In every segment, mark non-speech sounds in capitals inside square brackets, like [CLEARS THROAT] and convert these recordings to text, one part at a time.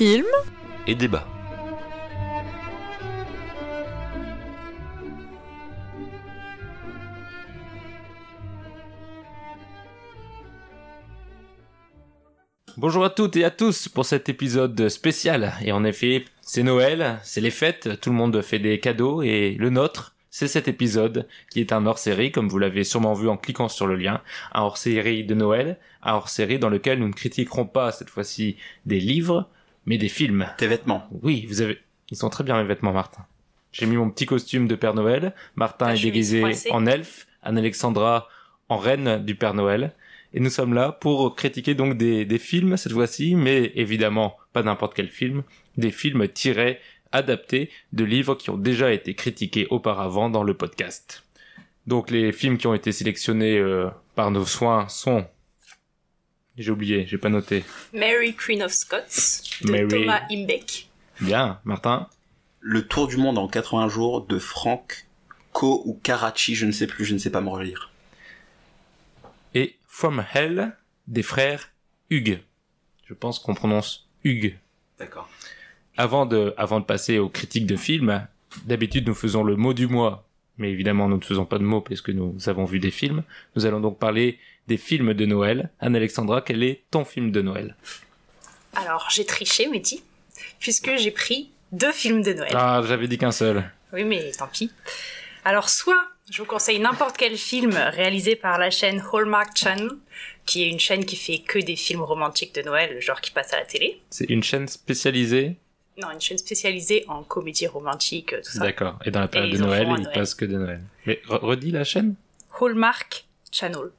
Film et débat. Bonjour à toutes et à tous pour cet épisode spécial. Et en effet, c'est Noël, c'est les fêtes, tout le monde fait des cadeaux et le nôtre, c'est cet épisode qui est un hors-série, comme vous l'avez sûrement vu en cliquant sur le lien, un hors-série de Noël, un hors-série dans lequel nous ne critiquerons pas cette fois-ci des livres, mais des films. Tes vêtements. Oui, vous avez... Ils sont très bien mes vêtements, Martin. J'ai mis mon petit costume de Père Noël, Martin Ta est déguisé en elfe, Anne-Alexandra en reine du Père Noël. Et nous sommes là pour critiquer donc des, des films cette fois-ci, mais évidemment pas n'importe quel film, des films tirés, adaptés de livres qui ont déjà été critiqués auparavant dans le podcast. Donc les films qui ont été sélectionnés euh, par nos soins sont... J'ai oublié, j'ai pas noté. Mary Queen of Scots de Mary. Thomas Imbeck. Bien, Martin Le tour du monde en 80 jours de Frank Ko ou Karachi, je ne sais plus, je ne sais pas me relire. et From Hell des frères Hugues. Je pense qu'on prononce Hugues. D'accord. Avant de, avant de passer aux critiques de films, d'habitude nous faisons le mot du mois, mais évidemment nous ne faisons pas de mots parce que nous avons vu des films. Nous allons donc parler des films de Noël. Anne-Alexandra, quel est ton film de Noël Alors, j'ai triché, Mehdi, puisque j'ai pris deux films de Noël. Ah, j'avais dit qu'un seul. Oui, mais tant pis. Alors, soit je vous conseille n'importe quel film réalisé par la chaîne Hallmark Channel, qui est une chaîne qui fait que des films romantiques de Noël, genre qui passe à la télé. C'est une chaîne spécialisée. Non, une chaîne spécialisée en comédie romantique, tout ça. D'accord. Et dans la période Et de ils Noël, Noël. passe que de Noël. Mais re- redis la chaîne Hallmark Channel.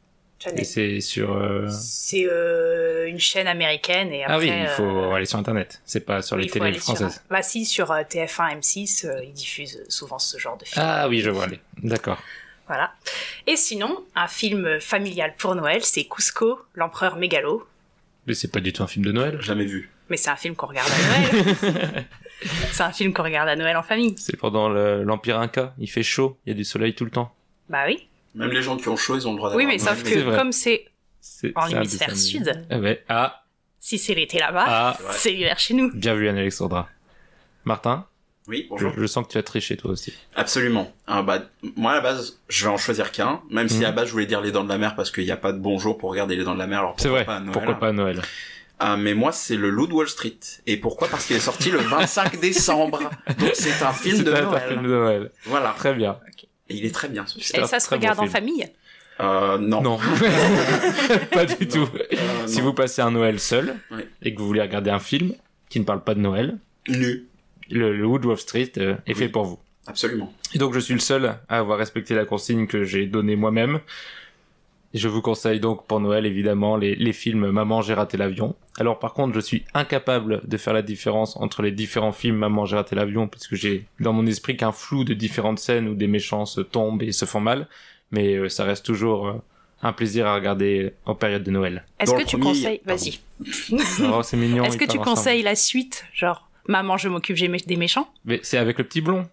Channel. c'est sur... euh, C'est euh, une chaîne américaine et après. ah oui, il faut euh, aller sur Internet. C'est pas sur les télés sur- françaises. Bah si, sur euh, TF1, M6, euh, ils diffusent souvent ce genre de film. Ah oui, je vois. les- D'accord. Voilà. Et sinon, un film familial pour Noël, c'est Cusco, l'empereur mégalo. Mais c'est pas du tout un film de Noël. Jamais vu. Mais c'est un film qu'on regarde à Noël. [LAUGHS] c'est un film qu'on regarde à Noël en famille. C'est pendant le- l'Empire Inca. Il fait chaud, il y a du soleil tout le temps. Bah oui. Même les gens qui ont chaud, ils ont le droit Oui, d'avoir mais un sauf Noël. C'est que vrai. comme c'est en hémisphère sud, Ah ouais. Ah, si c'est l'été là-bas, ah, C'est l'hiver chez nous. bien vu Anne-Alexandra. Martin, Oui, je, bonjour. je sens que tu as triché toi aussi. Absolument. Ah, bah, moi, à la base, je vais en choisir qu'un, même si Mhm. à la base, je voulais dire Les Dents de la Mer parce qu'il n'y a pas de bonjour pour regarder Les Dents de la Mer, alors C'est vrai. pas à Noël Pourquoi pas à Noël Ah, mais moi, c'est Le Loup de Wall Street. Et pourquoi? Parce qu'il est sorti le 25 décembre. [LAUGHS] Donc c'est un film de C'est un Noël. film de Noël. Voilà. Très bien. Et il est très bien, ce film. Et ça se regarde en film. famille. Euh, non. Non. [LAUGHS] pas du tout. Euh, Si non. vous passez un Noël seul Ouais. et que vous voulez regarder un film qui ne parle pas de Noël, le, le Street euh, est Oui. fait pour vous. Absolument. Et donc je suis le seul à avoir respecté la consigne que j'ai donnée moi-même. Et Je vous conseille donc pour Noël évidemment les, les films Maman j'ai raté l'avion. Alors par contre je suis incapable de faire la différence entre les différents films Maman j'ai raté l'avion puisque j'ai dans mon esprit qu'un flou de différentes scènes où des méchants se tombent et se font mal. Mais euh, ça reste toujours euh, un plaisir à regarder en période de Noël. Est-ce que tu premier, conseilles. Vas-y. [LAUGHS] Oh, c'est mignon. Est-ce que tu ensemble. conseilles la suite Genre, maman, je m'occupe des méchants? Mais c'est avec le petit blond.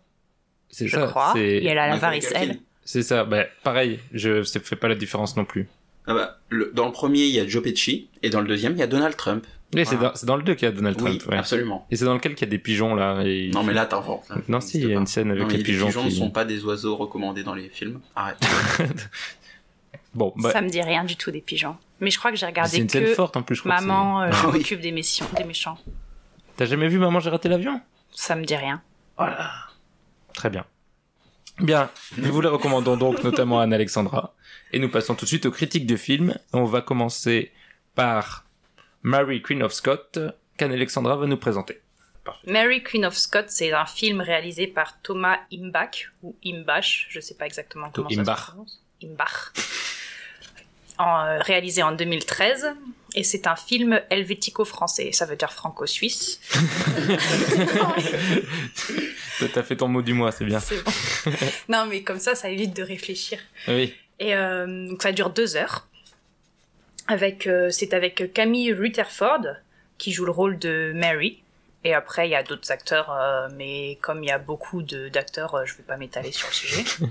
C'est Je ça. crois. Et elle a la varicelle. C'est ça. Bah, pareil. Je ne fais pas la différence non plus. Ah bah, le- dans le premier, il y a Joe Pesci, et dans le deuxième, il y a Donald Trump. Mais c'est dans, c'est dans le 2 qu'il y a Donald oui, Trump. ouais. absolument. Et c'est dans lequel qu'il y a des pigeons là. Et... Non, mais là, t'inventes. Non, si, il y a pas. une scène avec Non, les pigeons. Les pigeons ne qui- sont pas des oiseaux recommandés dans les films. Arrête. [LAUGHS] Bon, bah, Ça me dit rien du tout des pigeons. Mais je crois que j'ai c'est regardé une scène que forte en plus, je crois. maman, euh, Ah je oui. m'occupe des, missions, des méchants. c'est- T'as jamais vu Maman, j'ai raté l'avion? Ça me dit rien. Voilà. Très bien. Bien, nous vous les recommandons donc notamment à Anne-Alexandra. Et nous passons tout de suite aux critiques de films. On va commencer par Mary Queen of Scott, qu'Anne-Alexandra va nous présenter. Mary Queen of Scots, c'est un film réalisé par Thomas Imbach, ou Imbach, je sais pas exactement comment ça Imbach. se prononce. Imbach. En, euh, réalisé en 2013, et c'est un film helvético-français, ça veut dire franco-suisse. [LAUGHS] T'as fait ton mot du mois, c'est bien. Bon. [LAUGHS] non, mais comme ça, ça évite de réfléchir. Oui. Et euh, donc ça dure deux heures. Avec, euh, c'est avec Camille Rutherford qui joue le rôle de Mary. Et après, il y a d'autres acteurs, euh, mais comme il y a beaucoup de- d'acteurs, je vais pas m'étaler sur le sujet. [LAUGHS]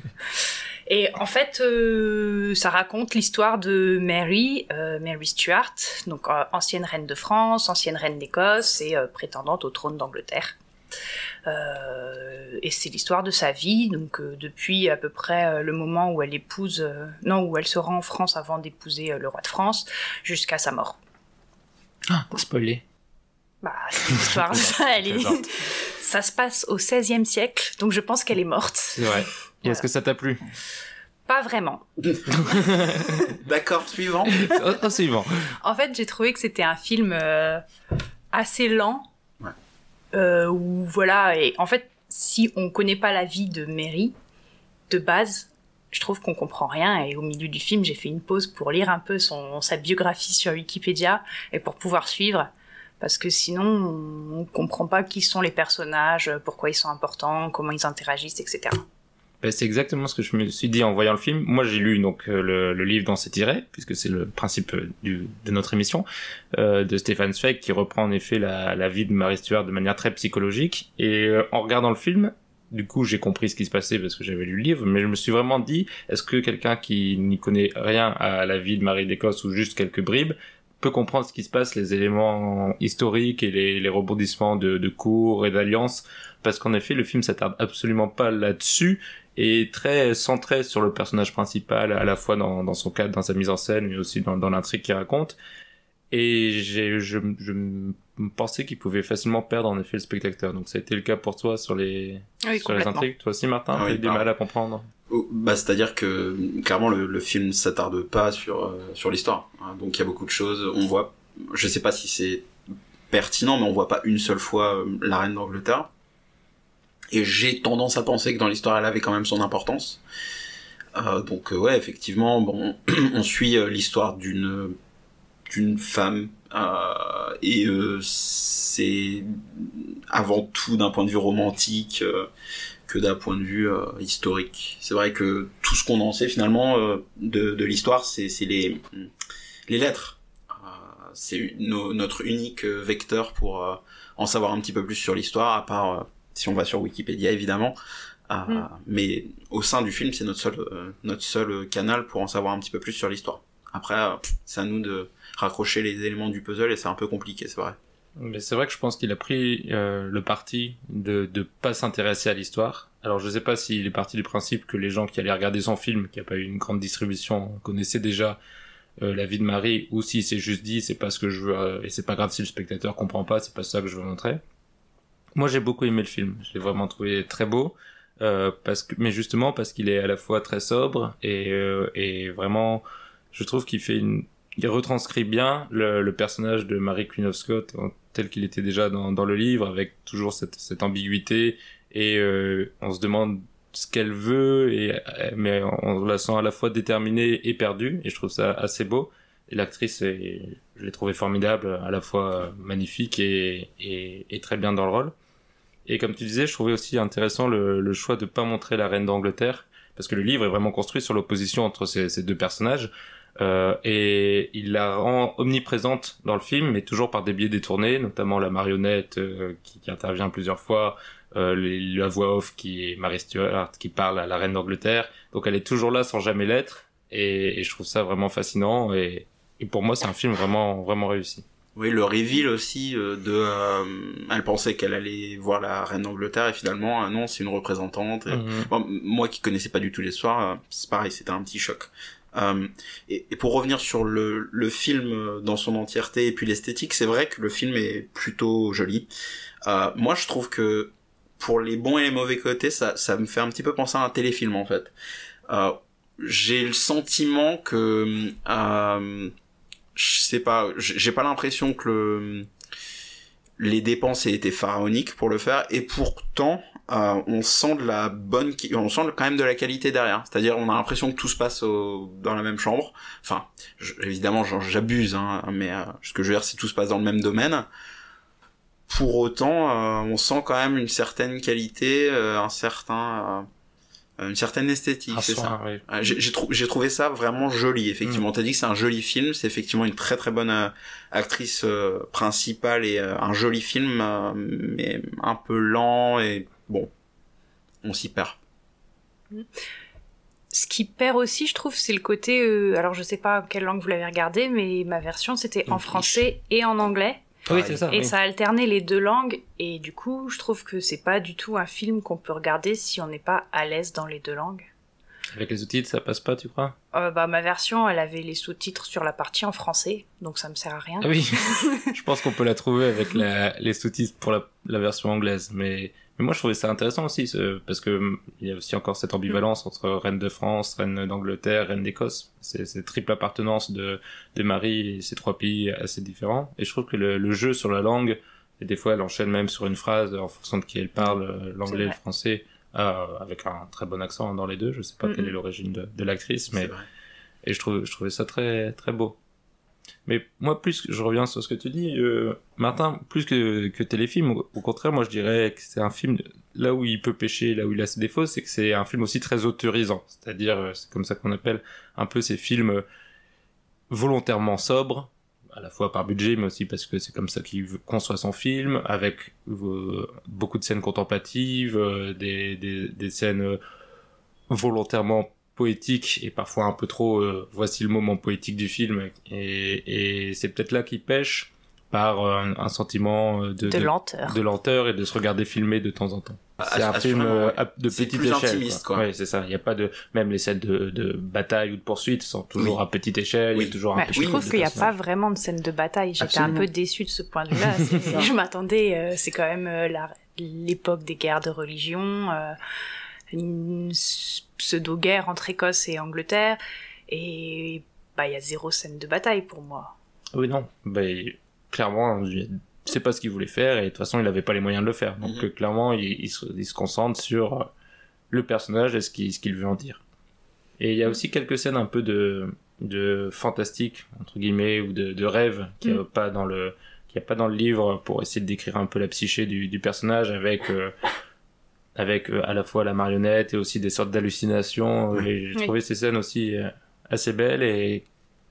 Et en fait, euh, ça raconte l'histoire de Mary, euh, Mary Stuart, donc euh, ancienne reine de France, ancienne reine d'Écosse et euh, prétendante au trône d'Angleterre. Euh, et c'est l'histoire de sa vie, donc euh, depuis à peu près euh, le moment où elle épouse, euh, non, où elle se rend en France avant d'épouser euh, le roi de France, jusqu'à sa mort. Ah, spoilé. Bah, c'est l'histoire, [LAUGHS] elle est-. [LAUGHS] ça se passe au XVIe siècle, donc je pense qu'elle est morte. C'est vrai. [LAUGHS] Et est-ce que ça t'a plu? Pas vraiment. [LAUGHS] D'accord, suivant. oh, oh. En fait, j'ai trouvé que c'était un film euh, assez lent. Ouais. Euh, où voilà, et en fait, si on connaît pas la vie de Mary, de base, je trouve qu'on comprend rien. Et au milieu du film, j'ai fait une pause pour lire un peu son, sa biographie sur Wikipédia et pour pouvoir suivre. Parce que sinon, on comprend pas qui sont les personnages, pourquoi ils sont importants, comment ils interagissent, etc. Ben, c'est exactement ce que je me suis dit en voyant le film. Moi, j'ai lu donc euh, le, livre dont c'est tiré, puisque c'est le principe euh, de notre émission, euh, de Stéphane Zweig, qui reprend en effet la, vie de Marie Stuart de manière très psychologique. Et en regardant le film, du coup, j'ai compris ce qui se passait parce que j'avais lu le livre, mais je me suis vraiment dit, est-ce que quelqu'un qui n'y connaît rien à la vie de Marie d'Écosse ou juste quelques bribes peut comprendre ce qui se passe, les éléments historiques et les, les rebondissements de, de cours et d'alliances parce qu'en effet, le film s'attarde absolument pas là-dessus et très centré sur le personnage principal, à la fois dans, dans son cadre, dans sa mise en scène, mais aussi dans, dans l'intrigue qu'il raconte. Et j'ai, je, je me pensais qu'il pouvait facilement perdre en effet le spectateur. Donc ça a été le cas pour toi sur les, Oui, sur les intrigues. Toi aussi, Martin, Ah t'as oui, eu du pareil. mal à comprendre. Oh, Bah, c'est-à-dire que clairement le, le film s'attarde pas sur euh, sur l'histoire. hein. donc il y a beaucoup de choses. On voit, je sais pas si c'est pertinent, mais on voit pas une seule fois euh, la reine d'Angleterre. Et j'ai tendance à penser que dans l'histoire, elle avait quand même son importance. Euh, donc ouais, effectivement, bon, [CLEARS THROAT] on suit l'histoire d'une d'une femme et c'est avant tout d'un point de vue romantique. Que d'un point de vue euh, historique. C'est vrai que tout ce qu'on en sait finalement euh, de, de l'histoire, c'est les, les lettres. Euh, c'est no- notre unique euh, vecteur pour euh, en savoir un petit peu plus sur l'histoire, à part si on va sur Wikipédia évidemment. Euh, Mm. Mais au sein du film, c'est notre seul, euh, notre seul canal pour en savoir un petit peu plus sur l'histoire. Après, c'est à nous de raccrocher les éléments du puzzle et c'est un peu compliqué, c'est vrai. Mais c'est vrai que je pense qu'il a pris euh, le parti de de pas s'intéresser à l'histoire. Alors je sais pas s'il est parti du principe que les gens qui allaient regarder son film, qui a pas eu une grande distribution, connaissaient déjà euh, la vie de Marie, ou si c'est juste dit c'est pas ce que je veux euh, et c'est pas grave si le spectateur comprend pas, c'est pas ça que je veux montrer. Moi j'ai beaucoup aimé le film, je l'ai vraiment trouvé très beau. Euh, parce que, mais justement parce qu'il est à la fois très sobre et, euh, et vraiment, je trouve qu'il fait une, il retranscrit bien le, le personnage de Mary Queen of Scott tel qu'il était déjà dans, dans le livre, avec toujours cette, cette ambiguïté et euh, on se demande ce qu'elle veut, et, mais on la sent à la fois déterminée et perdue, et je trouve ça assez beau. Et l'actrice, je l'ai trouvée formidable, à la fois magnifique et, et, et très bien dans le rôle. Et comme tu disais, je trouvais aussi intéressant le, le choix de pas montrer la reine d'Angleterre, parce que le livre est vraiment construit sur l'opposition entre ces, ces deux personnages. Euh, et il la rend omniprésente dans le film, mais toujours par des biais détournés, notamment la marionnette euh, qui, qui intervient plusieurs fois, euh, les- la voix off qui est Mary Stuart qui parle à la reine d'Angleterre. Donc elle est toujours là sans jamais l'être, et, et je trouve ça vraiment fascinant. Et, et pour moi, c'est un film vraiment vraiment réussi. Oui, le reveal aussi euh, de... euh, elle pensait qu'elle allait voir la reine d'Angleterre et finalement, non, c'est une représentante. Et- Mhm. Bon, moi qui connaissais pas du tout l'histoire, c'est pareil, c'était un petit choc. Euh, et, pour revenir sur le, film euh, dans son entièreté et puis l'esthétique, c'est vrai que le film est plutôt joli. Euh, moi, je trouve que pour les bons et les mauvais côtés, ça, me fait un petit peu penser à un téléfilm en fait. J'ai le sentiment que, je sais pas, j'ai pas l'impression que le, les dépenses aient été pharaoniques pour le faire, et pourtant, euh, on sent de la bonne, on sent quand même de la qualité derrière. C'est-à-dire, on a l'impression que tout se passe au- dans la même chambre. Enfin, je- évidemment, j'abuse, hein, mais euh, ce que je veux dire, c'est que tout se passe dans le même domaine. Pour autant, euh, on sent quand même une certaine qualité, euh, un certain, euh, une certaine esthétique. C'est ça. oui. Euh, J'ai j'ai trou- j'ai trouvé ça vraiment joli, effectivement. T'as dit que c'est un joli film, c'est effectivement une très très bonne actrice principale et un joli film, mais un peu lent et bon, on s'y perd. ce qui perd aussi, je trouve, c'est le côté. euh, alors, je sais pas quelle langue vous l'avez regardé, mais ma version c'était en français et en anglais. Oui, c'est ça. Et oui. ça alternait les deux langues. Et du coup, je trouve que c'est pas du tout un film qu'on peut regarder si on n'est pas à l'aise dans les deux langues. Avec les sous-titres, ça passe pas, tu crois? Euh, bah, ma version, elle avait les sous-titres sur la partie en français, donc ça me sert à rien. Ah oui, [LAUGHS] je pense qu'on peut la trouver avec la, les sous-titres pour la, la version anglaise. Mais, mais moi, je trouvais ça intéressant aussi, ce- parce que hum, il y a aussi encore cette ambivalence entre reine de France, reine d'Angleterre, reine d'Écosse. C'est cette triple appartenance de, de Marie et ces trois pays assez différents. Et je trouve que le, le jeu sur la langue, et des fois, elle enchaîne même sur une phrase en fonction de qui elle parle, euh, l'anglais, le français, euh, avec un très bon accent dans les deux. Je sais pas Mhm. quelle est l'origine de, de l'actrice, mais et je trouve je trouvais ça très très beau mais moi plus je reviens sur ce que tu dis euh, Martin plus que que téléfilm au, contraire moi je dirais que c'est un film là où il peut pêcher là où il a ses défauts c'est que c'est un film aussi très autorisant. C'est-à-dire euh, c'est comme ça qu'on appelle un peu ces films euh, volontairement sobres à la fois par budget mais aussi parce que c'est comme ça qu'il conçoit son film avec euh, beaucoup de scènes contemplatives euh, des, des des scènes volontairement poétique et parfois un peu trop euh, voici le moment poétique du film et, et c'est peut-être là qu'il pêche par euh, un, un sentiment euh, de, De lenteur. de lenteur et de se regarder filmer de temps en temps. C'est Ah, un film euh, de C'est petite plus échelle. intimiste, quoi. Ouais, c'est ça. Il y a pas de même les scènes de, de bataille ou de poursuite sont toujours Oui. à petite échelle. Il y Oui. a toujours un Bah, je trouve qu'il n'y a pas vraiment de scène de bataille. J'étais un peu déçue de ce point de vue-là. [LAUGHS] C'est- je m'attendais, euh, c'est quand même euh, l'époque des guerres de religion, euh, une pseudo-guerre entre Écosse et Angleterre, et bah il y a zéro scène de bataille pour moi. Oui non. Ben clairement, je sais pas ce qu'il voulait faire et de toute façon il avait pas les moyens de le faire. Donc Mhm. euh, clairement il, il se, il se concentre sur euh, le personnage et ce qu'il veut en dire. Et il y a aussi quelques scènes un peu de de fantastique entre guillemets ou de, de rêve qu'il n'y a Mm. pas dans le a pas dans le livre pour essayer de décrire un peu la psyché du, du personnage avec euh, avec euh, à la fois la marionnette et aussi des sortes d'hallucinations. Oui. et j'ai Oui. trouvé ces scènes aussi euh, assez belles et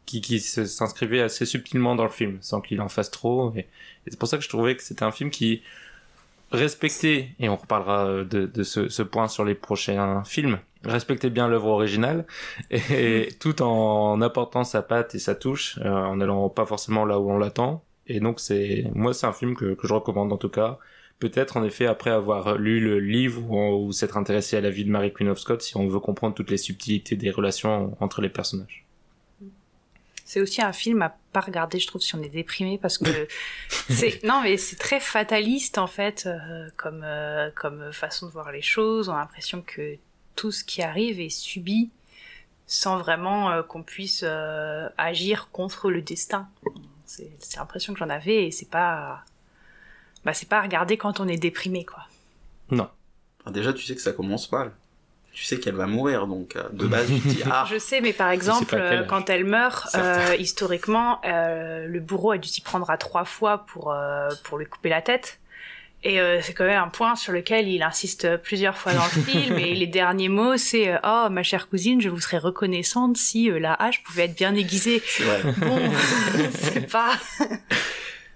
qui, qui s'inscrivait assez subtilement dans le film sans qu'il en fasse trop. Et, et c'est pour ça que je trouvais que c'était un film qui respectait et on reparlera euh, de, de ce, ce point sur les prochains films respectait bien l'œuvre originale. Et, [LAUGHS] tout en apportant sa patte et sa touche euh, en allant pas forcément là où on l'attend. Et donc c'est moi c'est un film que, que je recommande en tout cas peut-être en effet après avoir lu le livre ou, ou s'être intéressé à la vie de Mary Queen of Scots si on veut comprendre toutes les subtilités des relations entre les personnages C'est aussi un film à pas regarder, je trouve, si on est déprimé, parce que [LAUGHS] c'est non, mais c'est très fataliste en fait, euh, comme euh, comme façon de voir les choses. On a l'impression que tout ce qui arrive est subi sans vraiment euh, qu'on puisse agir contre le destin. C'est c'est l'impression que j'en avais et c'est pas bah c'est pas à regarder quand on est déprimé quoi. non déjà, tu sais que ça commence mal. Tu sais qu'elle va mourir, donc euh, de base, tu te dis [LAUGHS] ah, Je sais, mais par exemple, euh, quand elle meurt, euh, [LAUGHS] historiquement, euh, le bourreau a dû s'y prendre à trois fois pour, euh, pour lui couper la tête. Et euh, c'est quand même un point sur lequel il insiste plusieurs fois dans le film. [LAUGHS] Et les derniers mots, c'est euh, Oh, ma chère cousine, je vous serais reconnaissante si euh, la hache pouvait être bien aiguisée. c'est vrai. Bon, c'est pas.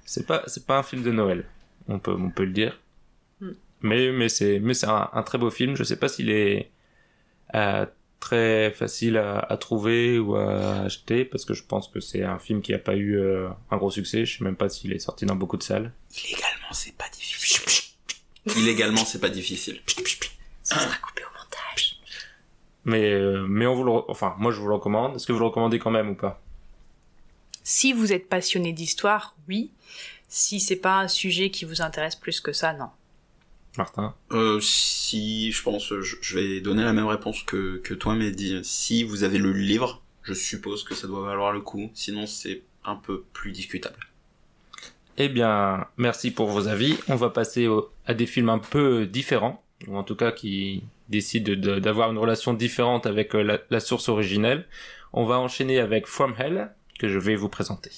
c'est pas c'est pas un film de Noël on peut on peut le dire Mm. mais mais c'est mais c'est un, un très beau film je sais pas s'il est euh, très facile à, à trouver ou à acheter parce que je pense que c'est un film qui a pas eu euh, un gros succès je sais même pas s'il est sorti dans beaucoup de salles Illégalement, c'est pas difficile. Illégalement, c'est pas difficile. Ça sera coupé au montage. mais euh, mais on vous le enfin moi je vous le recommande est-ce que vous le recommandez quand même ou pas? Si vous êtes passionné d'histoire, oui. Si c'est pas un sujet qui vous intéresse plus que ça, non. Martin Euh, si, je pense, je, je vais donner la même réponse que, que toi, Mehdi. Si vous avez le livre, je suppose que ça doit valoir le coup. Sinon, c'est un peu plus discutable. Eh bien, merci pour vos avis. On va passer au- à des films un peu différents, ou en tout cas qui décident de- d'avoir une relation différente avec euh, la, la source originelle. On va enchaîner avec From Hell, que je vais vous présenter.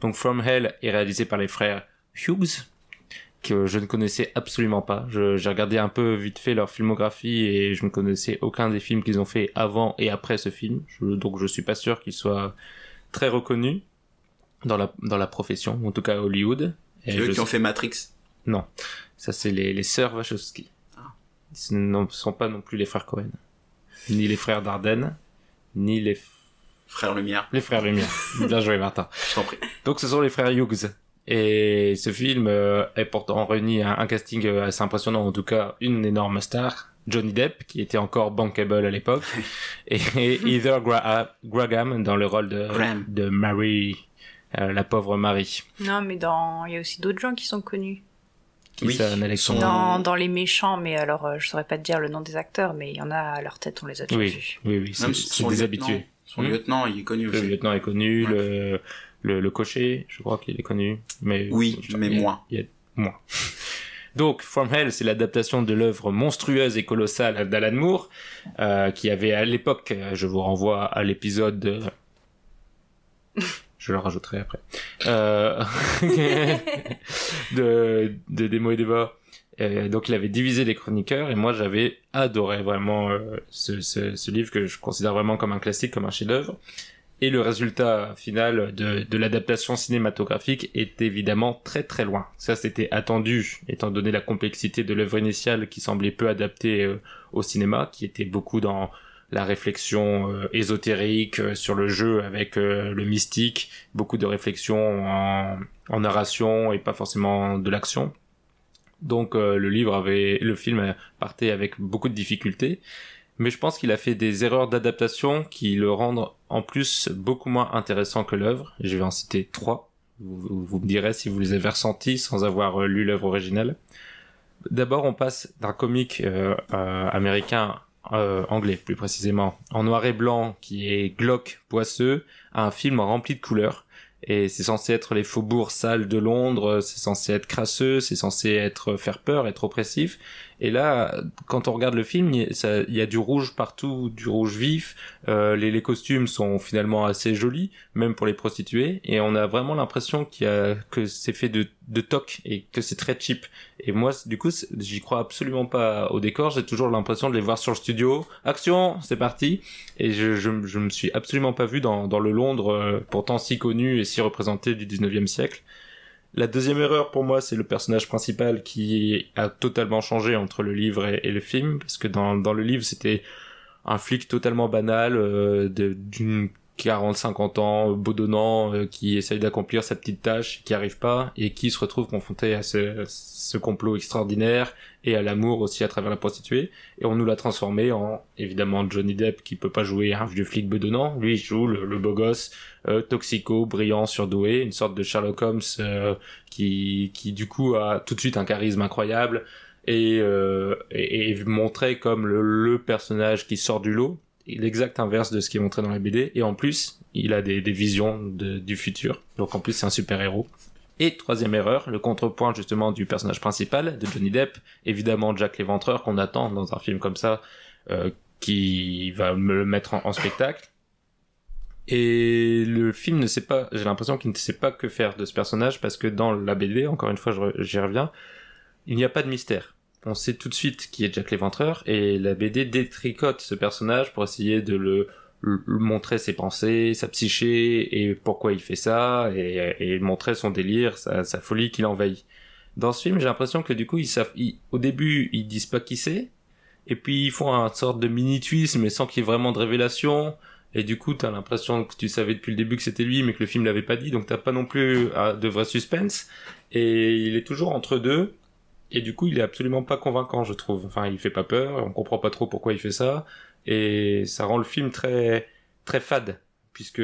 Donc From Hell est réalisé par les frères Hughes, que je ne connaissais absolument pas. J'ai regardé un peu vite fait leur filmographie et je ne connaissais aucun des films qu'ils ont fait avant et après ce film. Je- donc je suis pas sûr qu'ils soient très reconnus dans la, dans la profession, en tout cas à Hollywood. Et C'est eux qui ont fait Matrix. Non, ça c'est les, les sœurs Wachowski. Ah. Ce ne sont pas non plus les frères Cohen. ni les frères Dardenne, ni les Frère Lumière. les frères Lumière. [LAUGHS] Bien joué Martin. Je t'en prie. Donc ce sont les frères Hughes. Et ce film euh, est pourtant réuni un, un casting euh, assez impressionnant, en tout cas une énorme star, Johnny Depp, qui était encore bankable à l'époque, [LAUGHS] et, et Heather Gra- Graham dans le rôle de, Graham. de Mary, euh, la pauvre Marie. Non, mais dans... il y a aussi d'autres gens qui sont connus. Qui Oui, ça, un Alexandre son- Dans, dans les méchants, mais alors euh, je saurais pas te dire le nom des acteurs, mais il y en a à leur tête, on les a déjà Oui, vus. oui, oui, c'est des habitués. Son Hmm. lieutenant, il est connu Le aussi. lieutenant est connu, Ouais. le, le, le cocher, je crois qu'il est connu. Mais Oui, mais il moins. il y a- moins. [LAUGHS] Donc, From Hell, c'est l'adaptation de l'œuvre monstrueuse et colossale d'Alan Moore, euh, qui avait à l'époque, euh, je vous renvoie à l'épisode de... Je le rajouterai après. Euh... [LAUGHS] de, de Demo et Deva. Euh, donc il avait divisé les chroniqueurs et moi j'avais adoré vraiment euh, ce, ce, ce livre que je considère vraiment comme un classique, comme un chef-d'œuvre. Et le résultat final de, de l'adaptation cinématographique est évidemment très très loin. Ça c'était attendu étant donné la complexité de l'œuvre initiale qui semblait peu adaptée euh, au cinéma, qui était beaucoup dans la réflexion euh, ésotérique sur le jeu avec euh, le mystique, beaucoup de réflexion en, en narration et pas forcément de l'action. Donc euh, le livre avait, le film partait avec beaucoup de difficultés, mais je pense qu'il a fait des erreurs d'adaptation qui le rendent en plus beaucoup moins intéressant que l'œuvre. Je vais en citer trois. Vous, me direz si vous les avez ressentis sans avoir euh, lu l'œuvre originale. D'abord, on passe d'un comique euh, euh, américain, euh, anglais plus précisément, en noir et blanc qui est glauque, poisseux, à un film rempli de couleurs. Et c'est censé être les faubourgs sales de Londres, c'est censé être crasseux, c'est censé être faire peur, être oppressif. Et là, quand on regarde le film, il y a- du rouge partout, du rouge vif. Euh, les, costumes sont finalement assez jolis, même pour les prostituées. Et on a vraiment l'impression qu'il a que c'est fait de, de toc et que c'est très cheap. Et moi, du coup, j'y crois absolument pas au décor. J'ai toujours l'impression de les voir sur le studio. Action, c'est parti. Et je, je, je me suis absolument pas vu dans, dans le Londres, euh, pourtant si connu et si représenté du 19e siècle. La deuxième erreur pour moi, c'est le personnage principal qui a totalement changé entre le livre et, le film, parce que dans, le livre, c'était un flic totalement banal, euh, d'une 40-50 ans, bedonnant, euh, qui essaye d'accomplir sa petite tâche, qui arrive pas, et qui se retrouve confronté à ce, ce complot extraordinaire, et à l'amour aussi à travers la prostituée, et on nous l'a transformé en, évidemment, Johnny Depp, qui peut pas jouer un vieux flic bedonnant, lui il joue le, le beau gosse, euh, toxico, brillant, surdoué, une sorte de Sherlock Holmes euh, qui, qui du coup a tout de suite un charisme incroyable et, euh, et, et montré comme le, le personnage qui sort du lot, l'exact inverse de ce qui est montré dans la BD, et en plus il a des, des visions de- du futur, donc en plus c'est un super héros. Et troisième erreur, le contrepoint justement du personnage principal de Johnny Depp, évidemment Jack l'Éventreur qu'on attend dans un film comme ça, euh, qui va me le mettre en, en spectacle. Et le film ne sait pas, j'ai l'impression qu'il ne sait pas que faire de ce personnage parce que dans la BD, encore une fois, j'y reviens, il n'y a pas de mystère. On sait tout de suite qui est Jack l'Éventreur et la BD détricote ce personnage pour essayer de le, le- le montrer ses pensées, sa psyché et pourquoi il fait ça et, et montrer son délire, sa, sa folie qui l'envahit. Dans ce film, j'ai l'impression que du coup, ils savent, ils- au début, ils disent pas qui c'est et puis ils font un sorte de mini twist mais sans qu'il y ait vraiment de révélation. Et du coup, t'as l'impression que tu savais depuis le début que c'était lui, mais que le film l'avait pas dit, donc t'as pas non plus euh, de vrai suspense. Et il est toujours entre deux. Et du coup, il est absolument pas convaincant, je trouve. Enfin, il fait pas peur, on comprend pas trop pourquoi il fait ça. Et ça rend le film très, très fade. Puisque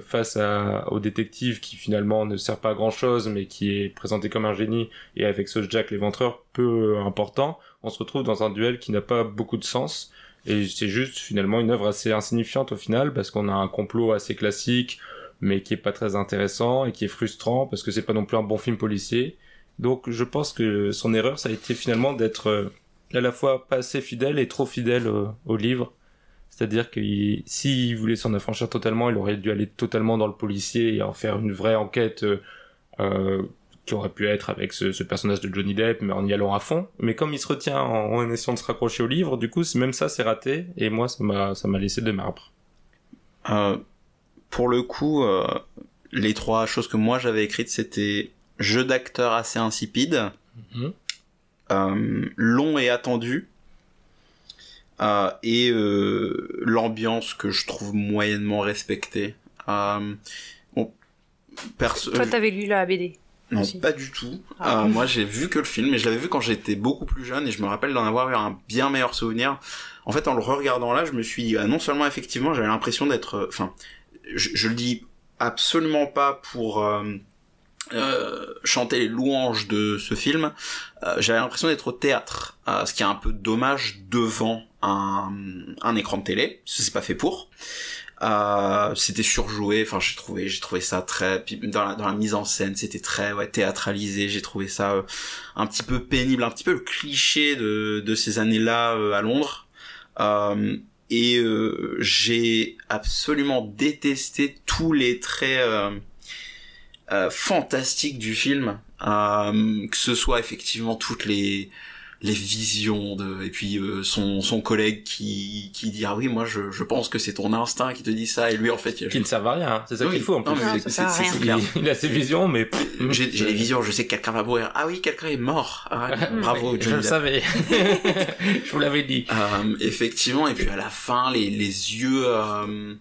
face à, au détective qui finalement ne sert pas à grand chose, mais qui est présenté comme un génie, et avec ce Jack l'éventreur peu important, on se retrouve dans un duel qui n'a pas beaucoup de sens. Et c'est juste finalement une œuvre assez insignifiante au final parce qu'on a un complot assez classique mais qui est pas très intéressant et qui est frustrant parce que c'est pas non plus un bon film policier. Donc je pense que son erreur ça a été finalement d'être euh, à la fois pas assez fidèle et trop fidèle au, livre. C'est-à-dire que il- s'il voulait s'en affranchir totalement, il aurait dû aller totalement dans le policier et en faire une vraie enquête euh, euh, qui aurait pu être avec ce, personnage de Johnny Depp, mais en y allant à fond. Mais comme il se retient en, essayant de se raccrocher au livre, du coup, même ça, c'est raté. Et moi, ça m'a, ça m'a laissé de marbre. Pour le coup, les trois choses que moi j'avais écrites, c'était jeu d'acteur assez insipide, Mhm. euh, long et attendu, euh, et euh, l'ambiance que je trouve moyennement respectée. Euh, bon, perso- Toi, t'avais lu la BD. non, aussi. pas du tout. Ah. Euh, moi, j'ai vu que le film, et je l'avais vu quand j'étais beaucoup plus jeune, et je me rappelle d'en avoir eu un bien meilleur souvenir. En fait, en le regardant là, je me suis, euh, non seulement effectivement, j'avais l'impression d'être, euh, enfin, je, je le dis absolument pas pour euh, chanter les louanges de ce film. Euh, j'avais l'impression d'être au théâtre, euh, ce qui est un peu dommage devant un, un écran de télé. C'est pas fait pour. Euh, c'était surjoué. Enfin, j'ai trouvé, j'ai trouvé ça très dans la, dans la mise en scène, c'était très ouais, théâtralisé. J'ai trouvé ça euh, un petit peu pénible, un petit peu le cliché de de ces années-là euh, à Londres. Et j'ai absolument détesté tous les traits euh, euh, fantastiques du film, euh, que ce soit effectivement toutes les les visions de et puis euh, son son collègue qui qui dit ah oui moi je je pense que c'est ton instinct qui te dit ça et lui en fait il Qui ne servent à rien, c'est ça Oui. qu'il faut en plus. Non, c'est- sert il, clair. il a ses visions, mais j'ai j'ai les visions je sais que quelqu'un va mourir ah oui quelqu'un est mort Ah, [LAUGHS] bravo Je le savais. [LAUGHS] je vous l'avais dit. Euh, effectivement, et puis à la fin, les, les yeux, euh,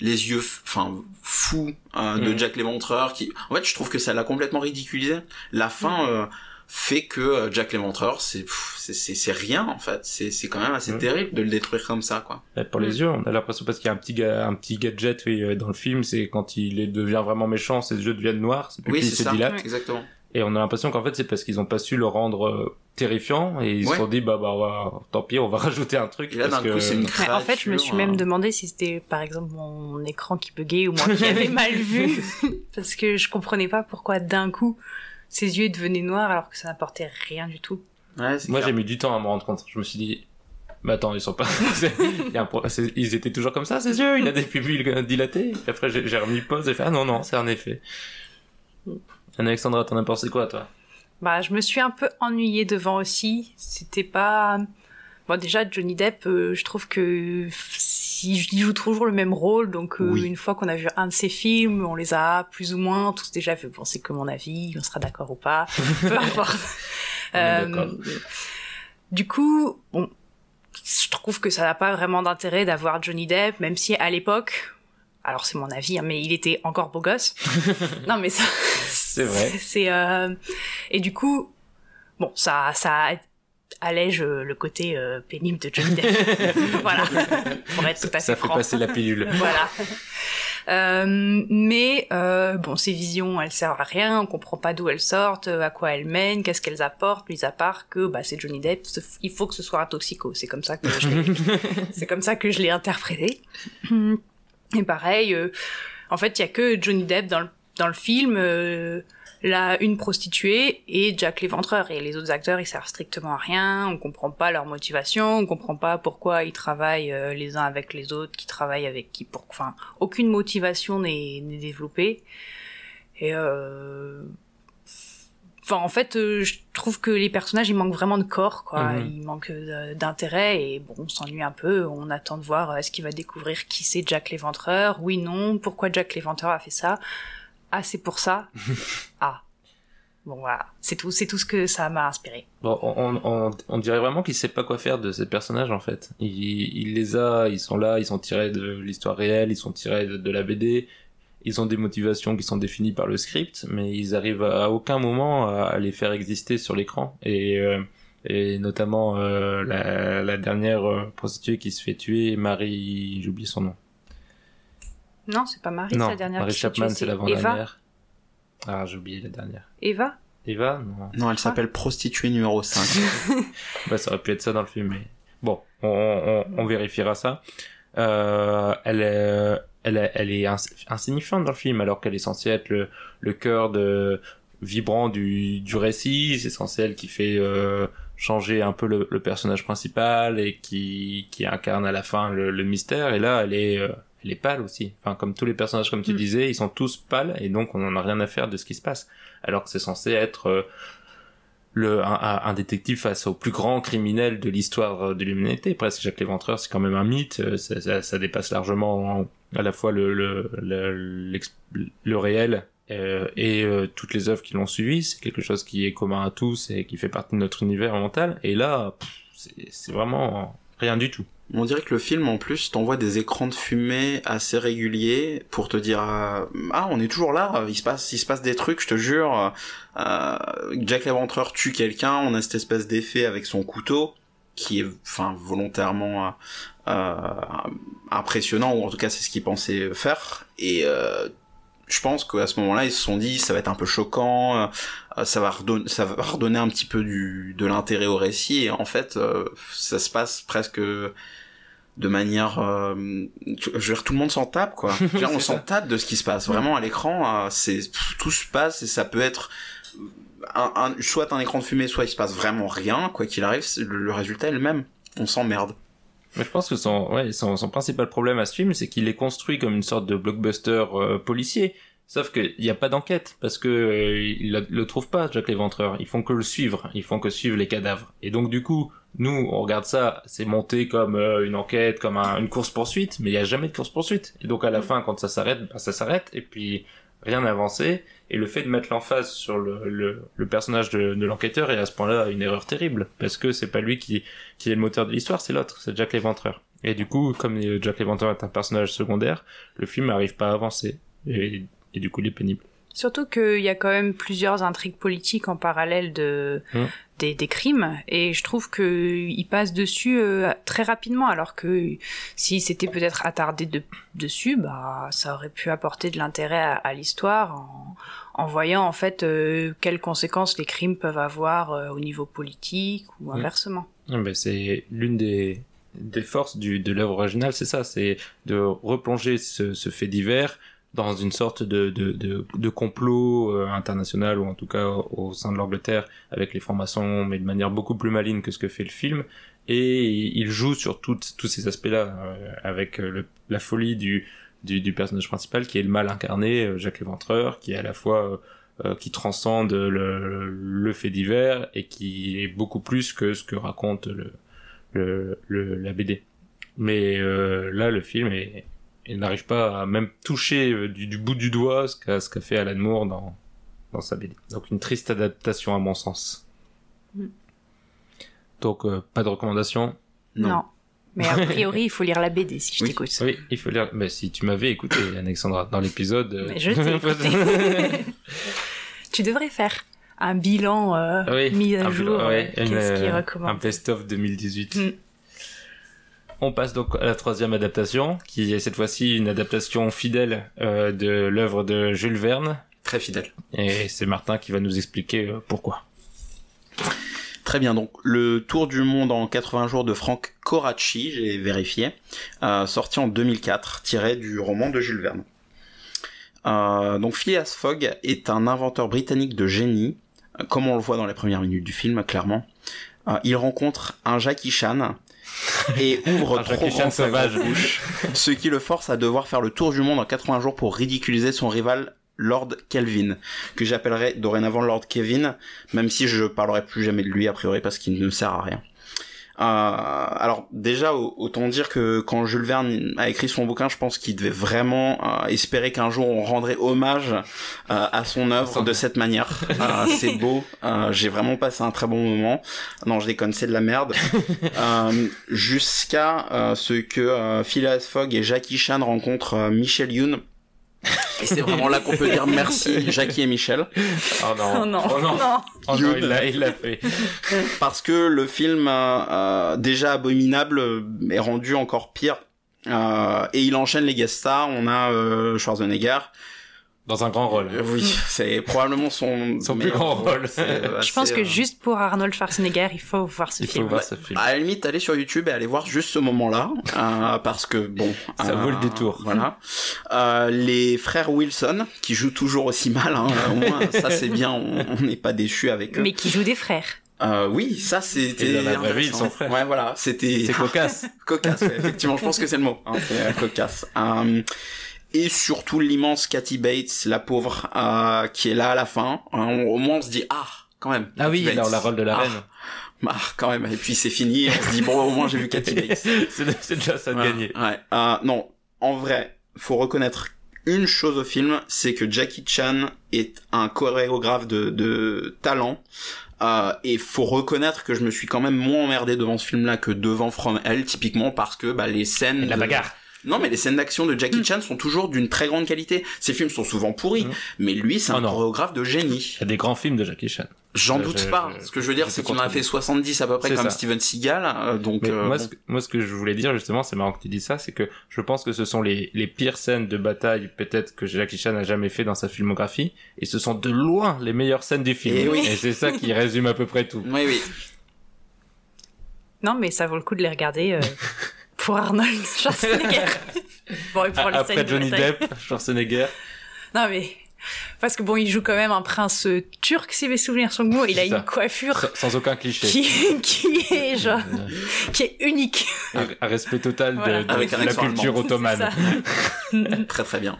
les yeux, enfin fous euh, de Mhm. Jack l'Éventreur, qui, en fait, je trouve que ça l'a complètement ridiculisé. La fin Mhm. euh, fait que euh, Jack l'Éventreur, c'est, c'est, c'est, c'est rien en fait. C'est, c'est quand même assez Mhm. terrible de le détruire comme ça, quoi. Ouais, Pour les yeux, on a l'impression parce qu'il y a un petit, ga- un petit gadget oui, euh, dans le film, c'est quand il devient vraiment méchant, ses yeux deviennent noirs, ses Oui, c'est se. Ouais. Exactement. Et on a l'impression qu'en fait c'est parce qu'ils ont pas su le rendre euh, terrifiant et ils se sont dit bah bah, bah, tant pis on va [LAUGHS] rajouter un truc Et là, parce d'un que coup, une Mais en fait, je me suis créature, même hein. demandé si c'était par exemple mon écran qui buguait ou moi qui avais [LAUGHS] mal vu. [LAUGHS] Parce que je comprenais pas pourquoi d'un coup ses yeux devenaient noirs alors que ça n'apportait rien du tout. Ouais, moi j'ai mis du temps à me rendre compte. Je me suis dit mais attends ils sont pas c'est- il y a un pro- c'est- ils étaient toujours comme ça ses yeux il a des pupilles euh, dilatées. Et après j'ai j'ai remis pause et fait ah non non c'est un effet. Alexandra t'en as pensé quoi toi? Bah, je me suis un peu ennuyée devant aussi. C'était pas. Bon, déjà, Johnny Depp, euh, je trouve que si- il joue toujours le même rôle. Donc, euh, Oui. une fois qu'on a vu un de ses films, on les a plus ou moins tous déjà vus. Bon, c'est que mon avis, on sera d'accord ou pas. [LAUGHS] Peu importe. Euh, du coup, bon, je trouve que ça n'a pas vraiment d'intérêt d'avoir Johnny Depp, même si à l'époque, alors c'est mon avis, hein, mais il était encore beau gosse. [LAUGHS] non, mais ça, C'est vrai. [LAUGHS] C'est euh, et du coup, bon, ça, ça allège euh, le côté euh, pénible de Johnny Depp. [LAUGHS] voilà, pour être tout à fait ça fait franc. passer la pilule. [LAUGHS] Voilà. Euh, mais euh, bon, ces visions, elles servent à rien. On comprend pas d'où elles sortent, à quoi elles mènent, qu'est-ce qu'elles apportent, mis à part que bah c'est Johnny Depp. Il faut que ce soit un toxico. C'est comme ça que je l'ai, c'est comme ça que je l'ai interprété. Et pareil, euh, en fait, il y a que Johnny Depp dans le dans le film. euh, là, une prostituée et Jack l'Éventreur. Et les autres acteurs, ils servent strictement à rien. On comprend pas leur motivation. On comprend pas pourquoi ils travaillent euh, les uns avec les autres, qui travaillent avec qui. Pour... Enfin, aucune motivation n'est développée. Et euh... Enfin, en fait, euh, je trouve que les personnages, ils manquent vraiment de corps, quoi. Mhm. Ils manquent euh, d'intérêt et bon, on s'ennuie un peu. On attend de voir est-ce qu'il va découvrir qui c'est Jack l'Éventreur. Oui, non. Pourquoi Jack l'Éventreur a fait ça? Ah, c'est pour ça. [LAUGHS] ah. Bon, voilà. C'est tout, c'est tout ce que ça m'a inspiré. Bon, on, on, on dirait vraiment qu'il sait pas quoi faire de ces personnages en fait. Il, il les a, ils sont là, ils sont tirés de l'histoire réelle, ils sont tirés de, de la BD. Ils ont des motivations qui sont définies par le script, mais ils arrivent à, à aucun moment à, les faire exister sur l'écran. Et, euh, et notamment euh, la, la dernière euh, prostituée qui se fait tuer, Marie, j'oublie son nom. Non, c'est pas Marie, non, c'est la dernière. Marie Chapman, c'est l'avant-dernière. Ah, j'ai oublié la dernière. Eva Eva Non. Non, elle s'appelle prostituée numéro 5. Bah, [LAUGHS] ça aurait pu être ça dans le film, mais bon, on, on, on vérifiera ça. Euh, elle est, elle est, elle est ins- insignifiante dans le film, alors qu'elle est censée être le, le cœur de vibrant du, du récit. C'est censé elle qui fait euh, changer un peu le, le personnage principal et qui, qui incarne à la fin le, le mystère. Et là, elle est, euh, elle est pâle aussi. Enfin, comme tous les personnages, comme tu Mm. disais, ils sont tous pâles et donc on en a rien à faire de ce qui se passe. Alors que c'est censé être euh, le, un, détective face au plus grand criminel de l'histoire euh, de l'humanité. Presque Jacques Léventreur, c'est quand même un mythe. euh, Ça, ça- ça dépasse largement à la fois le, le, le, le réel euh, et euh, toutes les œuvres qui l'ont suivi. C'est quelque chose qui est commun à tous et qui fait partie de notre univers mental. Et là, c'est vraiment Rien du tout. On dirait que le film, en plus, t'envoie des écrans de fumée assez réguliers pour te dire euh, ah on est toujours là, il se passe il se passe des trucs, je te jure. Euh, Jack l'Éventreur tue quelqu'un, on a cette espèce d'effet avec son couteau qui est enfin volontairement euh, euh impressionnant ou en tout cas c'est ce qu'il pensait faire et euh, je pense qu'à ce moment-là, ils se sont dit, ça va être un peu choquant, ça va redonner, ça va redonner un petit peu du, de l'intérêt au récit. Et en fait, euh, ça se passe presque de manière, euh, je veux dire, tout le monde s'en tape, quoi. [LAUGHS] Genre, on s'en tape de ce qui se passe. Vraiment, à l'écran, c'est tout se passe et ça peut être un, un, soit un écran de fumée, soit il se passe vraiment rien, quoi qu'il arrive, le, le résultat est le même. On s'emmerde. Mais je pense que son, ouais, son, son principal problème à ce film, c'est qu'il est construit comme une sorte de blockbuster euh, policier. Sauf qu'il n'y a pas d'enquête, parce que euh, ils le, le trouvent pas, Jack l'Éventreur. Ils font que le suivre, ils font que suivre les cadavres. Et donc du coup, nous, on regarde ça, c'est monté comme euh, une enquête, comme un, une course-poursuite, mais il n'y a jamais de course-poursuite. Et donc à la fin, quand ça s'arrête, bah, ça s'arrête, et puis rien n'a avancé. Et le fait de mettre l'emphase sur le, le, le, personnage de, de l'enquêteur est à ce point-là une erreur terrible, parce que c'est pas lui qui, qui est le moteur de l'histoire, c'est l'autre, c'est Jack l'Éventreur. Et du coup, comme Jack l'Éventreur est un personnage secondaire, le film n'arrive pas à avancer. Et, et, du coup, il est pénible. Surtout qu'il y a quand même plusieurs intrigues politiques en parallèle de, mmh. des, des, crimes, et je trouve qu'il passe dessus euh, très rapidement, alors que s'il s'était peut-être attardé de, dessus, bah, ça aurait pu apporter de l'intérêt à, à l'histoire en, en voyant en fait euh, quelles conséquences les crimes peuvent avoir euh, au niveau politique ou inversement. Mmh. C'est l'une des, des forces du, de l'œuvre originale, c'est ça, c'est de replonger ce, ce, fait divers dans une sorte de, de, de, de complot euh, international ou en tout cas au, au sein de l'Angleterre avec les francs-maçons, mais de manière beaucoup plus maligne que ce que fait le film. Et il joue sur tout, tous ces aspects-là euh, avec le, la folie du, du, du, personnage principal qui est le mal incarné, euh, Jacques l'Éventreur, qui est à la fois euh, qui transcende le, le, fait divers et qui est beaucoup plus que ce que raconte le, le, le la BD. Mais euh, là, le film est, il n'arrive pas à même toucher euh, du, du bout du doigt ce qu'a ce qu'a fait Alan Moore dans dans sa BD. Donc une triste adaptation à mon sens. Mm. Donc euh, pas de recommandation? Non. non. Mais a priori, il faut lire la BD si je oui. t'écoute. Oui, il faut lire. Mais si tu m'avais écouté, Alexandra, dans l'épisode. Euh... je t'ai écouté. [LAUGHS] tu devrais faire un bilan euh, oui, mis à jour. Ouais, Qu'est-ce qui recommande Un best-of 2018. Mm. On passe donc à la troisième adaptation, qui est cette fois-ci une adaptation fidèle euh, de l'œuvre de Jules Verne. Très fidèle. Et c'est Martin qui va nous expliquer euh, pourquoi. Très bien, donc le Tour du monde en 80 jours de Frank Coraci, j'ai vérifié, euh, sorti en 2004, tiré du roman de Jules Verne. Euh, donc Phileas Fogg est un inventeur britannique de génie, comme on le voit dans les premières minutes du film, clairement. Euh, il rencontre un Jackie Chan [LAUGHS] et ouvre trop grand sa bouche, [LAUGHS] ce qui le force à devoir faire le tour du monde en 80 jours pour ridiculiser son rival Lord Kelvin, que j'appellerai dorénavant Lord Kevin, même si je parlerai plus jamais de lui a priori parce qu'il ne sert à rien. Euh, alors déjà, autant dire que quand Jules Verne a écrit son bouquin, je pense qu'il devait vraiment euh, espérer qu'un jour on rendrait hommage euh, à son œuvre de cette manière. [LAUGHS] C'est beau, j'ai vraiment passé un très bon moment. Non, je déconne, c'est de la merde. [LAUGHS] Jusqu'à ce que Phileas Fogg et Jackie Chan rencontrent Michel Youn et c'est vraiment là qu'on peut dire merci [LAUGHS] Jackie et Michel. Oh non. Oh non. Oh non. non. Oh non il l'a, il l'a fait. Parce que le film, euh, déjà abominable, est rendu encore pire. Euh, et il enchaîne les guest stars. On a euh, Schwarzenegger. Dans un grand rôle. Euh, oui, [LAUGHS] c'est probablement son, son plus grand rôle. [LAUGHS] Je pense que juste pour Arnold Schwarzenegger, il faut voir ce il film. Faut voir ce film. À la limite, aller sur YouTube et aller voir juste ce moment-là, euh, parce que bon, ça euh, vaut le détour. Voilà. Euh, les frères Wilson, qui jouent toujours aussi mal, hein, au moins [LAUGHS] ça c'est bien, on n'est pas déçu avec eux. Mais qui jouent des frères. Euh, oui, ça c'était. dans la vraie vie, ils sont frères. Ouais, voilà, c'était. C'est cocasse. cocasse, ouais, effectivement, je pense que c'est le mot. Hein, c'est cocasse. Um, et surtout l'immense Kathy Bates, la pauvre, euh, qui est là à la fin. Hein, au moins on se dit ah quand même. Ah oui, la rôle de la ah, reine. Ah, quand même. Et puis c'est fini. On se dit bon au moins j'ai vu [LAUGHS] Kathy Bates. c'est déjà ça de ouais, gagner. Ouais. Euh, non, en vrai, faut reconnaître une chose au film, c'est que Jackie Chan est un chorégraphe de, de talent. Euh, et faut reconnaître que je me suis quand même moins emmerdé devant ce film-là que devant From Hell, typiquement parce que bah, les scènes... La de- bagarre. Non, mais les scènes d'action de Mm. Jackie Chan sont toujours d'une très grande qualité. Ces films sont souvent pourris, Mm. mais lui, c'est Oh un non. chorégraphe de génie. Il y a des grands films de Jackie Chan. J'en Je- doute je- pas. je- Ce que je veux dire, c'est qu'il en a fait 70 à peu près comme ça. Steven Seagal. euh, donc, euh, moi, bon. ce que, moi, ce que je voulais dire justement, c'est marrant que tu dis ça, c'est que je pense que ce sont les, les pires scènes de bataille peut-être que Jackie Chan a jamais fait dans sa filmographie, et ce sont de loin les meilleures scènes du film. Eh oui. Et c'est ça qui [LAUGHS] résume à peu près tout. Oui, oui. Non, mais ça vaut le coup de les regarder euh, [LAUGHS] pour Arnold [LAUGHS] Schwarzenegger. bon, et pour les A- Après Johnny. Depp, Schwarzenegger. Non, mais. Parce que bon, il joue quand même un prince euh, turc, si mes souvenirs sont bons. Il a ça. une coiffure Sans, sans aucun cliché. qui, [LAUGHS] qui est genre, qui est unique. Un, un respect total de, Voilà. la culture ottomane. Très très bien.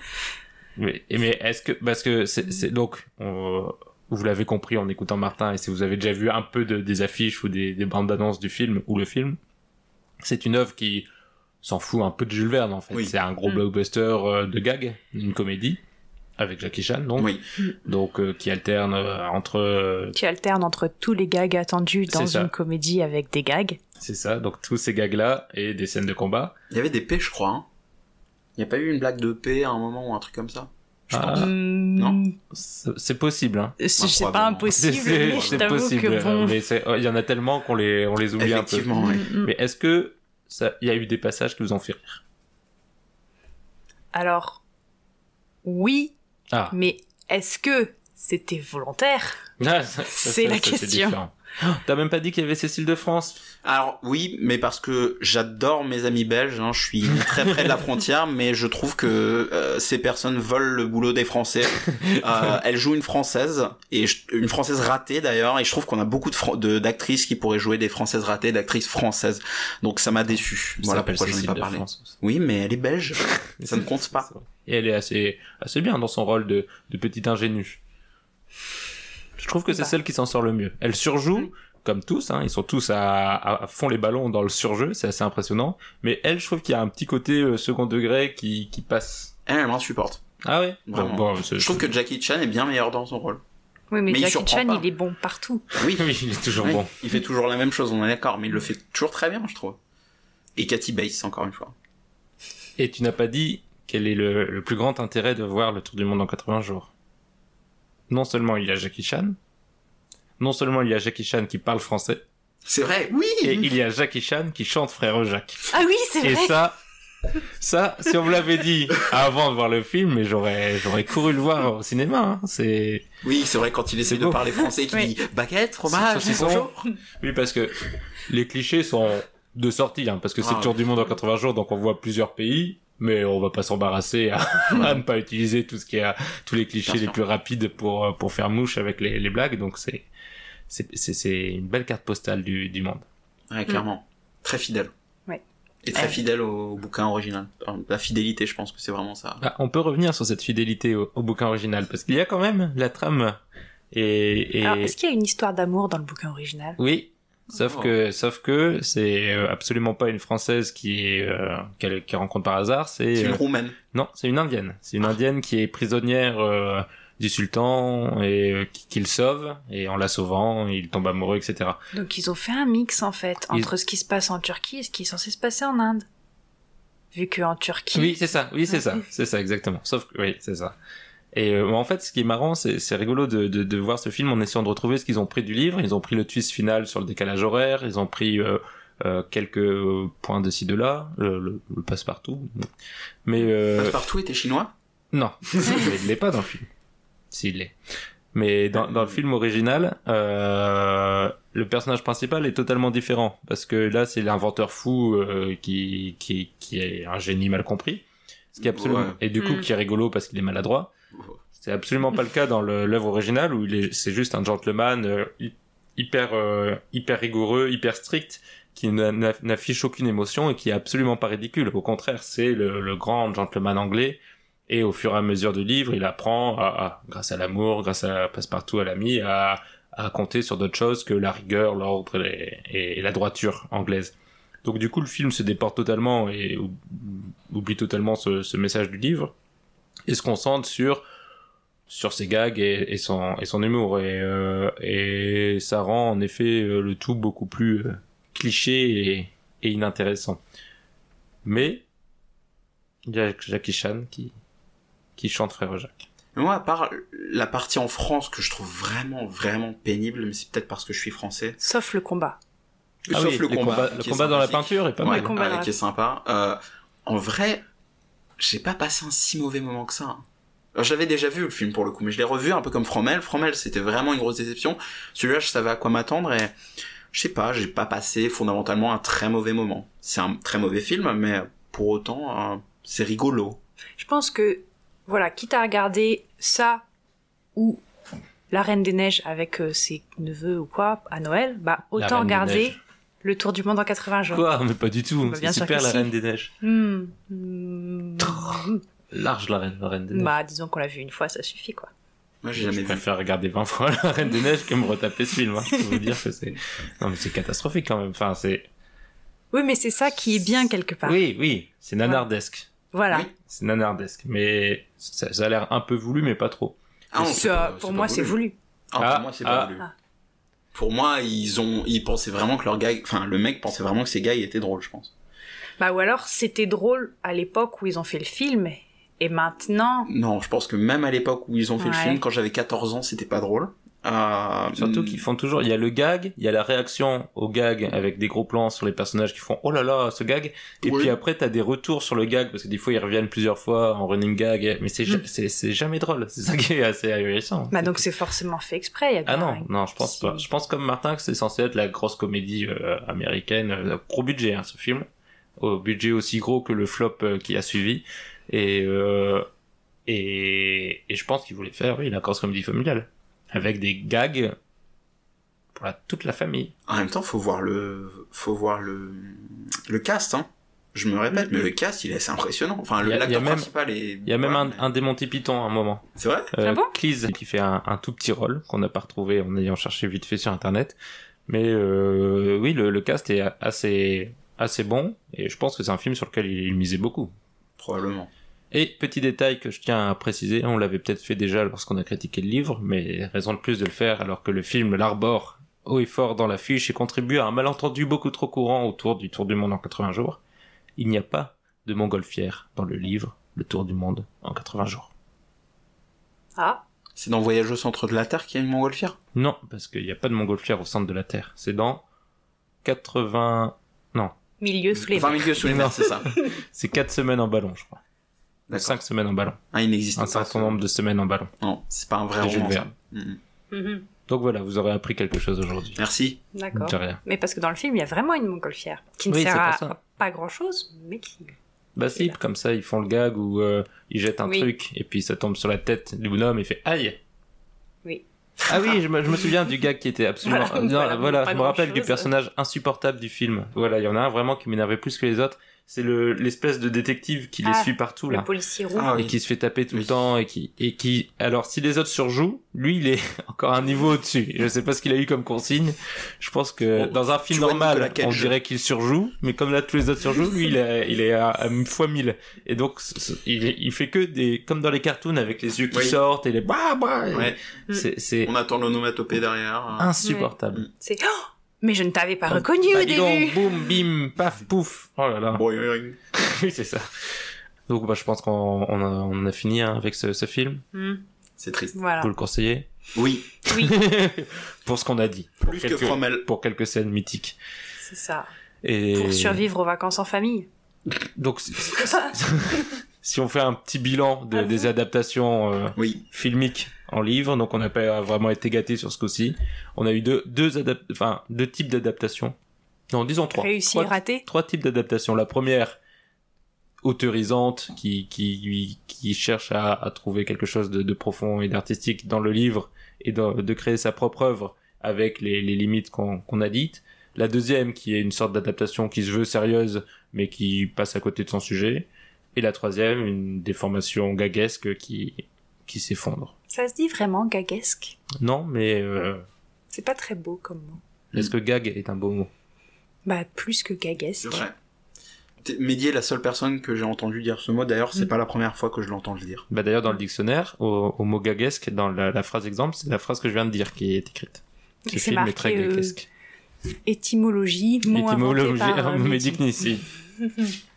Mais, et mais est-ce que parce que c'est donc on- vous l'avez compris en écoutant Martin et si vous avez déjà vu un peu de, des affiches ou des, des bandes d'annonces du film ou le film, c'est une œuvre qui s'en fout un peu de Jules Verne en fait. Oui. C'est un gros Mm. blockbuster euh, de gag, une comédie avec Jackie Chan donc Oui. donc euh, qui alterne euh, entre euh, Tu alternes entre tous les gags attendus dans ça. une comédie avec des gags. c'est ça donc tous ces gags là et des scènes de combat. Il y avait des P, je crois. hein. Il n'y a pas eu une blague de P à un moment ou un truc comme ça? Je Ah. pense. Non. C'est possible hein. C'est pas impossible, c'est- mais je c'est t'avoue possible que bon. mais c'est- oh, il y en a tellement qu'on les on les oublie un peu. Mm, mm. Mais est-ce que ça il y a eu des passages qui vous ont fait rire? Alors, oui, Ah. mais est-ce que c'était volontaire? Ah, ça- ça, C'est ça, la ça, question. [GASPS] T'as même pas dit qu'il y avait Cécile de France? Alors oui, mais parce que j'adore mes amis belges, hein, je suis très près de la frontière, [LAUGHS] mais je trouve que euh, ces personnes volent le boulot des Français. Euh, [LAUGHS] elle joue une française et je- une française ratée d'ailleurs, et je trouve qu'on a beaucoup de Fran- de- d'actrices qui pourraient jouer des françaises ratées, d'actrices françaises. Donc ça m'a déçu. Ça Voilà s'appelle pourquoi j'en ai Cécile pas parlé. France. Oui, mais elle est belge. [LAUGHS] Ça ne compte pas. Et elle est assez, assez bien dans son rôle de, de petite ingénue. Je trouve que c'est Bah. celle qui s'en sort le mieux. Elle surjoue, comme tous, hein, ils sont tous à, à, fond les ballons dans le surjeu, c'est assez impressionnant. Mais elle, je trouve qu'il y a un petit côté euh, second degré qui, qui passe. Elle, elle m'insupporte. Ah ouais? Bon, bon, Je trouve que Jackie Chan est bien meilleur dans son rôle. Oui, mais, Jackie Chan, pas. il est bon partout. Oui, [LAUGHS] Oui, il est toujours Oui, bon. Il fait toujours la même chose, on est d'accord, mais il le fait toujours très bien, je trouve. Et Cathy Bates, encore une fois. Et tu n'as pas dit quel est le, le plus grand intérêt de voir le Tour du Monde en 80 jours. Non seulement il y a Jackie Chan, non seulement il y a Jackie Chan qui parle français, C'est vrai, oui et il y a Jackie Chan qui chante Frère Jacques. Ah oui, c'est Et vrai. ça, ça, si on me l'avait dit avant de voir le film, mais j'aurais, j'aurais couru le voir au cinéma. hein. C'est, Oui, c'est vrai, quand il essaie de parler français, qu'il Oui. dit baguette, fromage, bonjour. oui, parce que les clichés sont de sortie, hein, parce que c'est Ah, le tour du monde en 80 jours, donc on voit plusieurs pays, mais on va pas s'embarrasser à, à ne pas utiliser tout ce qui a, tous les clichés Bien les sûr. plus rapides pour, euh, pour faire mouche avec les, les blagues, donc c'est, c'est, c'est, c'est une belle carte postale du, du monde. Ouais, clairement. Très fidèle. Ouais. Et très Ouais. fidèle au bouquin original. La fidélité, je pense que c'est vraiment ça. Ah, on peut revenir sur cette fidélité au, au bouquin original, parce qu'il y a quand même la trame et, et... Alors, est-ce qu'il y a une histoire d'amour dans le bouquin original? Oui, sauf Oh. que sauf que c'est euh, absolument pas une française qui est euh, qu'elle qu'elle rencontre par hasard, c'est C'est une euh, roumaine. non, c'est une indienne. C'est une Ah. indienne qui est prisonnière euh, du sultan et euh, qui, qui le sauve et en la sauvant, il tombe amoureux, etc. Donc ils ont fait un mix en fait Ils- entre ce qui se passe en Turquie et ce qui est censé se passer en Inde. Vu que en Turquie, Oui, c'est ça. Oui, c'est ça. C'est ça exactement. Sauf que oui, c'est ça. Et euh, en fait, ce qui est marrant, c'est c'est rigolo de, de, de voir ce film en essayant de retrouver ce qu'ils ont pris du livre. Ils ont pris le twist final sur le décalage horaire. Ils ont pris euh, euh, quelques euh, points de ci de là, le, le, le passe-partout. Mais euh, Passepartout était chinois? Non, [LAUGHS] il l'est pas dans le film. S'il l'est. Mais dans, dans le film original, euh, le personnage principal est totalement différent parce que là, c'est l'inventeur fou euh, qui, qui qui est un génie mal compris. Ce qui est absolument Ouais. et du coup Mm. qui est rigolo parce qu'il est maladroit. C'est absolument pas le cas dans l'œuvre originale où c'est juste un gentleman euh, hy- hyper euh, hyper rigoureux, hyper strict qui n'a- n'a- n'affiche aucune émotion et qui est absolument pas ridicule. Au contraire, c'est le, grand gentleman anglais et au fur et à mesure du livre, il apprend, à, grâce à l'amour, grâce à passe-partout à l'ami, à, compter sur d'autres choses que la rigueur, l'ordre et, la droiture anglaise. Donc du coup, le film se déporte totalement et ou- oublie totalement ce message du livre et se concentre sur sur ses gags et, et son et son humour et euh, et ça rend en effet euh, le tout beaucoup plus euh, cliché et, et inintéressant. Mais il y a Jackie Chan qui qui chante Frère Jacques. Mais moi, à part la partie en France que je trouve vraiment, vraiment pénible, mais c'est peut-être parce que je suis français. Sauf le combat. Ah Sauf oui, le combat. combats- le combat dans la peinture est pas Ouais, mal. combat ouais, dans la- qui est sympa. Euh, en vrai, j'ai pas passé un si mauvais moment que ça. hein. Alors, J'avais déjà vu le film pour le coup, mais je l'ai revu un peu comme Fromel. Fromel, c'était vraiment une grosse déception. Celui-là, je savais à quoi m'attendre et je sais pas, j'ai pas passé fondamentalement un très mauvais moment. C'est un très mauvais film, mais pour autant, euh, c'est rigolo. Je pense que, voilà, quitte à regarder ça ou La Reine des Neiges avec euh, ses neveux ou quoi à Noël, bah autant regarder. Le Tour du Monde en 80 jours. Quoi Mais pas du tout. Bah, c'est super la si. Reine des Neiges. Hmm. Hmm. Large la Reine, la Reine des Neiges. Bah, disons qu'on l'a vu une fois, ça suffit quoi. Moi, j'ai Je jamais vu. préfère regarder 20 fois [LAUGHS] La Reine des Neiges que me retaper ce film. hein. Je peux vous dire que c'est. Non, mais c'est catastrophique quand même. Enfin, c'est. Oui, mais c'est ça qui est bien quelque part. Oui, oui, c'est nanardesque. Voilà. Oui. C'est nanardesque. Mais ça, ça a l'air un peu voulu, mais pas trop. Ah, non, Ça, c'est pas- pour c'est moi, c'est voulu. Ah, Ah, pour moi, c'est pas ah. voulu. Pour moi, ils ont, ils pensaient vraiment que leur gag, enfin, le mec pensait vraiment que ses gags étaient drôles, je pense. Bah, ou alors, c'était drôle à l'époque où ils ont fait le film, et maintenant, Non, je pense que même à l'époque où ils ont fait le film, quand j'avais 14 ans, c'était pas drôle. Euh, Surtout qu'ils font toujours. Il y a le gag, il y a la réaction au gag avec des gros plans sur les personnages qui font oh là là ce gag. Et Oui. puis après t'as des retours sur le gag parce que des fois ils reviennent plusieurs fois en running gag. Mais c'est Mm. c'est c'est jamais drôle. C'est ça qui est assez ahurissant. bah, donc c'est forcément fait exprès. il y a Ah non, un- non, je pense pas. Je pense comme Martin que c'est censé être la grosse comédie euh, américaine, euh, gros budget hein, ce film, au budget aussi gros que le flop euh, qui a suivi, et euh, et, et je pense qu'il voulait faire oui la grosse comédie familiale avec des gags pour la- toute la famille. En même temps, faut voir le, faut voir le, le cast, hein. Je me répète, Mhm. mais le cast, il est assez impressionnant. Enfin, l'acteur même- principal est. Il y a même un, mais- un des Monty Python à un moment. C'est vrai? Euh, Ah bon? Cleese, qui fait un, un tout petit rôle qu'on n'a pas retrouvé en ayant cherché vite fait sur internet. Mais euh, oui, le, le cast est assez assez bon et je pense que c'est un film sur lequel il, il misait beaucoup. Probablement. Et petit détail que je tiens à préciser, on l'avait peut-être fait déjà lorsqu'on a critiqué le livre, mais raison de plus de le faire alors que le film l'arbore haut et fort dans l'affiche et contribue à un malentendu beaucoup trop courant autour du Tour du Monde en 80 jours. Il n'y a pas de montgolfière dans le livre Le Tour du Monde en 80 jours. Ah, C'est dans Voyage au centre de la Terre qu'il y a une montgolfière? Non, parce qu'il n'y a pas de montgolfière au centre de la Terre. C'est dans 80... Non, milieu sous les 20 mers. milieux sous les mers, c'est ça. [LAUGHS] c'est 4 semaines en ballon, je crois. D'accord. 5 semaines en ballon. Ah, il n'existe Un pas. certain ce- nombre de semaines en ballon. Non, c'est pas un vrai roman. Mhm. Donc voilà, vous aurez appris quelque chose aujourd'hui. Merci. D'accord. Mais parce que dans le film, il y a vraiment une montgolfière qui ne Oui, sert à ça. pas grand chose, mais qui. Bah si, là. comme ça, ils font le gag où euh, ils jettent un Oui. truc et puis ça tombe sur la tête du bonhomme et fait aïe. Oui. Ah oui, je me, je me souviens du gag qui était absolument. Voilà, Non, voilà, je me rappelle du personnage insupportable du film. Voilà, il y en a un vraiment qui m'énervait plus que les autres. C'est le l'espèce de détective qui les Ah, suit partout Le là. policier roux. Ah et qui se fait taper tout Oui. le temps et qui et qui alors si les autres surjouent lui il est [LAUGHS] encore un niveau au-dessus je sais pas ce qu'il a eu comme consigne je pense que Bon, dans un film normal on dirait qu'il surjoue mais comme là tous les autres surjouent lui il est il est à, à fois mille et donc il, il fait que des comme dans les cartoons avec les yeux qui Oui. sortent et les bah bah et Ouais. c'est c'est On attend l'onomatopée derrière. insupportable C'est. Oh Mais je ne t'avais pas reconnu Bah, au dis donc, début boum bim paf pouf oh là là [LAUGHS] oui, c'est ça donc bah je pense qu'on on a, on a fini hein, avec ce, ce film Hmm, C'est triste. Voilà. vous le conseillez Oui. Oui, [LAUGHS] pour ce qu'on a dit. Plus que Fromel. Pour quelques scènes mythiques. c'est ça. Et Pour survivre aux vacances en famille. Donc, [LAUGHS] si, on fait un petit bilan de- Ah des adaptations euh, Oui. filmiques en livre, donc on n'a pas vraiment été gâté sur ce coup-ci. On a eu deux, deux, enfin, deux types d'adaptations. Non, disons trois. Réussi trois, raté. trois types d'adaptations. La première, autorisante, qui, qui, qui cherche à, à trouver quelque chose de, de profond et d'artistique dans le livre et de, de créer sa propre œuvre avec les, les limites qu'on qu'on a dites. La deuxième, qui est une sorte d'adaptation qui se veut sérieuse, mais qui passe à côté de son sujet. Et la troisième, une déformation gaguesque qui, qui s'effondre. Ça se dit vraiment gaguesque? Non, mais euh, C'est pas très beau comme mot. est-ce que gag est un beau mot? Bah, plus que gaguesque. C'est vrai. Mehdi est la seule personne que j'ai entendu dire ce mot. D'ailleurs, c'est Mm. pas la première fois que je l'entends le dire. Bah d'ailleurs dans le dictionnaire, au, au mot gaguesque, dans la, la phrase exemple, c'est la phrase que je viens de dire qui est écrite. Ce C'est film est très euh, gaguesque. Étymologie, mot Étymologie, par, euh, [LAUGHS] [LAUGHS]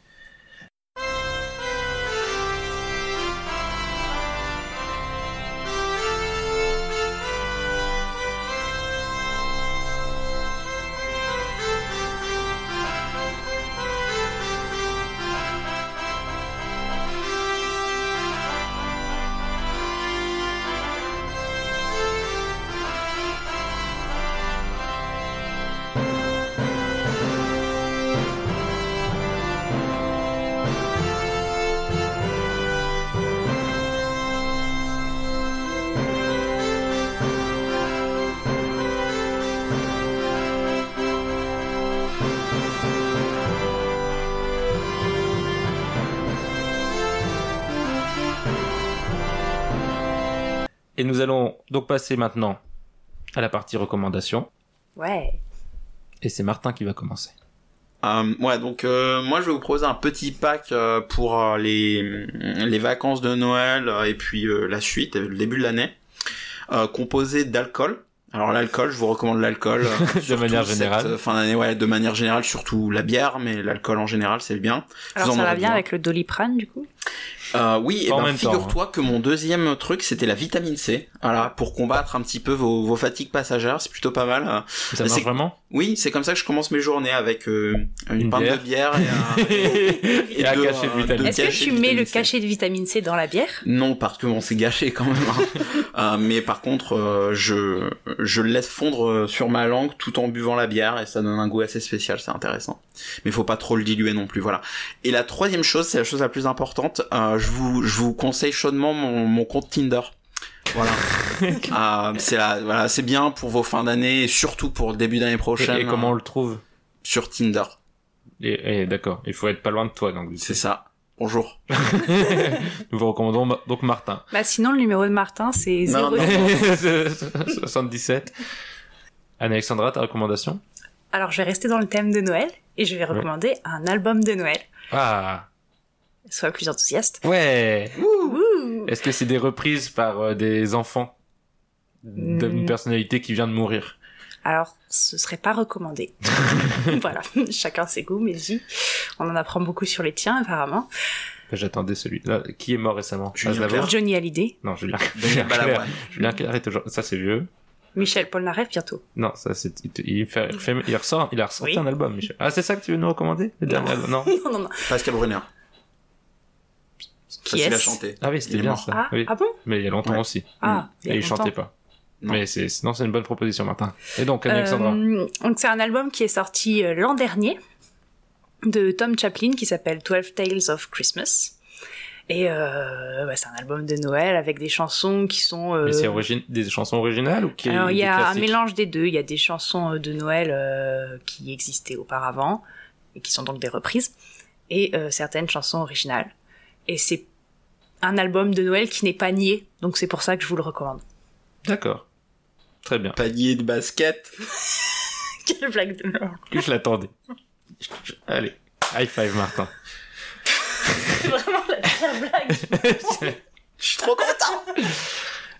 Et nous allons donc passer maintenant à la partie recommandation. Ouais. Et c'est Martin qui va commencer. Euh, ouais, donc euh, moi je vais vous proposer un petit pack euh, pour euh, les les vacances de Noël euh, et puis euh, la suite, euh, le début de l'année, euh, composé d'alcool. Alors l'alcool, je vous recommande l'alcool euh, [LAUGHS] surtout manière cette, générale. euh, fin d'année, ouais, de manière générale, surtout la bière, mais l'alcool en général c'est bien. Alors Vous en ça va bien avec le doliprane du coup? Euh, oui, et ben figure-toi que mon deuxième truc c'était la vitamine C, voilà, pour combattre un petit peu vos, vos fatigues passagères, c'est plutôt pas mal. euh. Ça marche vraiment? Oui, c'est comme ça que je commence mes journées avec euh, une, Une pinte bière. de bière et un, [LAUGHS] Et un deux, cachet de euh, vitamine deux Est-ce que tu mets le C. cachet de vitamine C dans la bière? Non, parce que bon, c'est gâché quand même. hein. [LAUGHS] Euh, mais par contre, euh, je je le laisse fondre sur ma langue tout en buvant la bière et ça donne un goût assez spécial, c'est intéressant. Mais faut pas trop le diluer non plus, voilà. Et la troisième chose, c'est la chose la plus importante. euh, je vous je vous conseille chaudement mon, mon compte Tinder. Voilà. Euh, [LAUGHS] c'est la- voilà, c'est bien pour vos fins d'année et surtout pour le début d'année prochaine. et comment on euh, le trouve sur Tinder. et, et d'accord, il faut être pas loin de toi donc. C'est ça. Bonjour. [LAUGHS] Nous vous recommandons ma- donc Martin. Bah sinon le numéro de Martin c'est Non, 0. non. [LAUGHS] 77. Anne-Alexandra, ta recommandation? Alors je vais rester dans le thème de Noël et je vais recommander un album de Noël. Ah Sois plus enthousiaste. Ouais Ouh. Est-ce que c'est des reprises par euh, des enfants d'une Hmm. personnalité qui vient de mourir? Alors, ce serait pas recommandé. [LAUGHS] [LAUGHS] voilà, chacun ses goûts, mais. On en apprend beaucoup sur les tiens, apparemment. J'attendais celui-là. Qui est mort récemment? Julien Clerc. Johnny Hallyday, Non, Julien. Julien. Balavoine. Julien Clerc est toujours. Ça, c'est vieux. Michel Polnareff bientôt. Non, ça, c'est. Il, il fait, il, fait- il ressort, il a ressorti Oui. un album, Michel. Ah, c'est ça que tu veux nous recommander? Le dernier album Non? [LAUGHS] non, non, non. Pascal Brunner. Qui Facile à chanter. Ah oui, Il c'était bien mort. ça. Ah, Oui. ah bon Mais il y a longtemps Ouais. aussi. Ah, il y a Et il longtemps. chantait pas. Non. Mais c'est, sinon, c'est une bonne proposition, Martin. Et donc, Alexandra. Euh, donc c'est un album qui est sorti euh, l'an dernier de Tom Chaplin qui s'appelle 12 Tales of Christmas. Et euh, bah, c'est un album de Noël avec des chansons qui sont... euh, Mais c'est des chansons originales ou qui Alors il y a un mélange des deux. Il y a des chansons de Noël euh, qui existaient auparavant et qui sont donc des reprises, et euh, certaines chansons originales. Et c'est un album de Noël qui n'est pas nié, donc c'est pour ça que je vous le recommande. D'accord. Très bien. Panier de basket. [LAUGHS] Quelle blague de merde. Je l'attendais. Allez, high five, Martin. C'est [LAUGHS] vraiment la pire blague. [LAUGHS] Je suis trop content.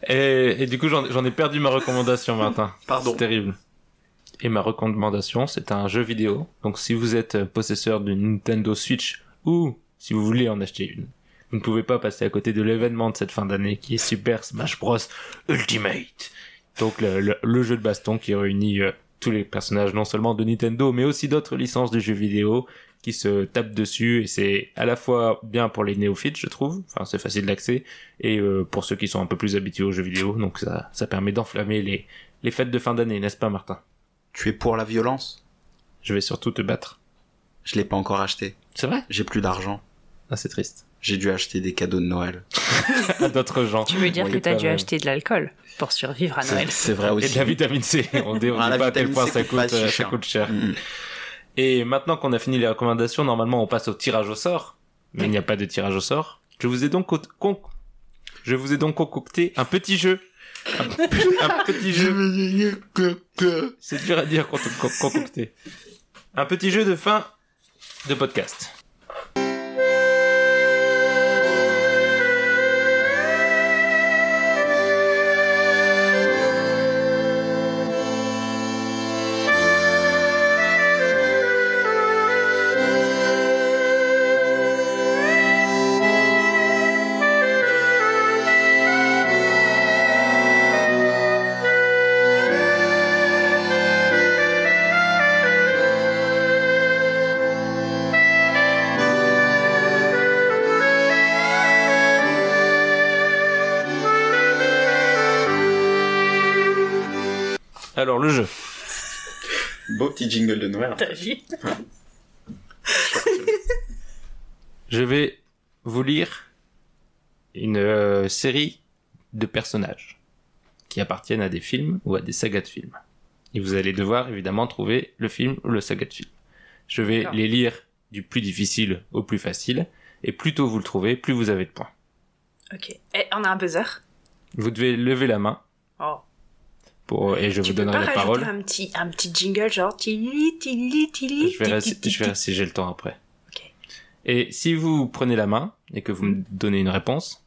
et, et du coup, j'en ai perdu ma recommandation, Martin. Pardon. C'est terrible. Et ma recommandation, c'est un jeu vidéo. Donc, si vous êtes possesseur d'une Nintendo Switch ou si vous voulez en acheter une, vous ne pouvez pas passer à côté de l'événement de cette fin d'année qui est Super Smash Bros Ultimate. Donc, le, le- le jeu de baston qui réunit euh, tous les personnages, non seulement de Nintendo, mais aussi d'autres licences de jeux vidéo qui se tapent dessus et c'est à la fois bien pour les néophytes, je trouve. Enfin, c'est facile d'accès et euh, pour ceux qui sont un peu plus habitués aux jeux vidéo. Donc, ça, ça permet d'enflammer les, les fêtes de fin d'année, n'est-ce pas, Martin? Tu es pour la violence? Je vais surtout te battre. Je l'ai pas encore acheté. C'est vrai? J'ai plus d'argent. Ah, c'est triste. J'ai dû acheter des cadeaux de Noël. À [LAUGHS] d'autres gens. Tu veux dire Oui, que t'as pas dû acheter de l'alcool pour survivre à Noël c'est vrai Et aussi. de la vitamine C. On dit, on Ah, pas à quel point ça coûte euh, ça cher. coûte cher. Mm. Et maintenant qu'on a fini les recommandations, normalement, on passe au tirage au sort. Mais il n'y a pas de tirage au sort. Je vous ai donc con- con- je vous ai donc concocté un petit jeu. Un, [LAUGHS] un petit jeu. C'est dur à dire con- con- concocté. Un petit jeu de fin de podcast. Petit jingle de Noël. T'as vu Je vais vous lire une euh, série de personnages qui appartiennent à des films ou à des sagas de films. Et vous allez devoir évidemment trouver le film ou le saga de film. Je vais les lire du plus difficile au plus facile, et plus tôt vous le trouvez, plus vous avez de points. Ok. Et on a un buzzer. Vous devez lever la main Oh. Pour, et je tu vous peux donnerai pas la parole. un petit, un petit jingle genre tili tili tili. Je verrai, si, je verrai si j'ai le temps après. Et si vous prenez la main et que vous me donnez une réponse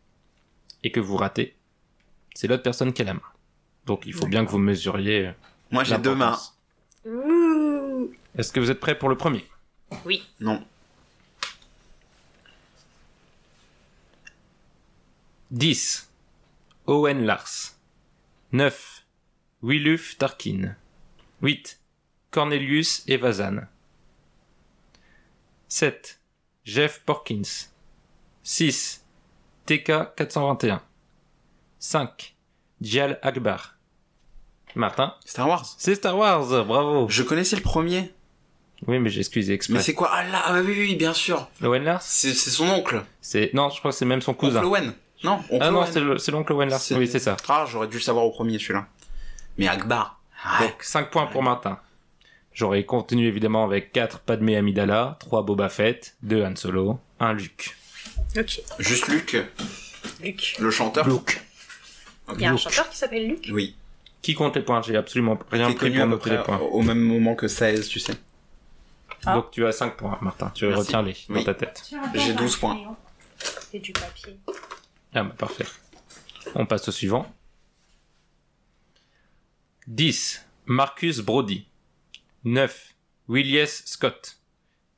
et que vous ratez, c'est l'autre personne qui a la main. Donc il faut bien que vous mesuriez. euh, Moi, j'ai deux mains. Est-ce que vous êtes prêts pour le premier? Oui. Non. 10. Owen Lars. 9. Willuf Tarkin. 8. Cornelius Evazan. 7. Jeff Porkins. 6. TK 421. 5. Dial Akbar. Martin, Star Wars. c'est Star Wars, bravo. Je connaissais le premier. Oui, mais j'ai excusé Mais exprès. c'est quoi? Ah là, ah oui, oui, bien sûr. Owen Lars? C'est c'est son oncle. C'est non, je crois que c'est même son cousin. Oncle Owen. Non, oncle Ah non, Owen. c'est le- c'est l'oncle Owen Lars. C'est- Oui, c'est ça. Ah, j'aurais dû le savoir au premier, celui-là. Mais Akbar. Ouais. Donc 5 points pour Martin. J'aurais continué évidemment avec 4 Padmé Amidala, 3 Boba Fett, 2 Han Solo, 1 Luke. Ok. Juste Luc, Luc. le chanteur. Luke. Il y a un Luke. chanteur qui s'appelle Luc. Oui. Qui compte les points? J'ai absolument rien pris pour noter les points. au même moment que 16, tu sais. Ah. Donc tu as 5 points, Martin. Tu Merci. retiens les dans Oui. ta tête. J'ai 12 points. Et du papier. Ah bah parfait. On passe au suivant. 10. Marcus Brody. 9. Willies Scott.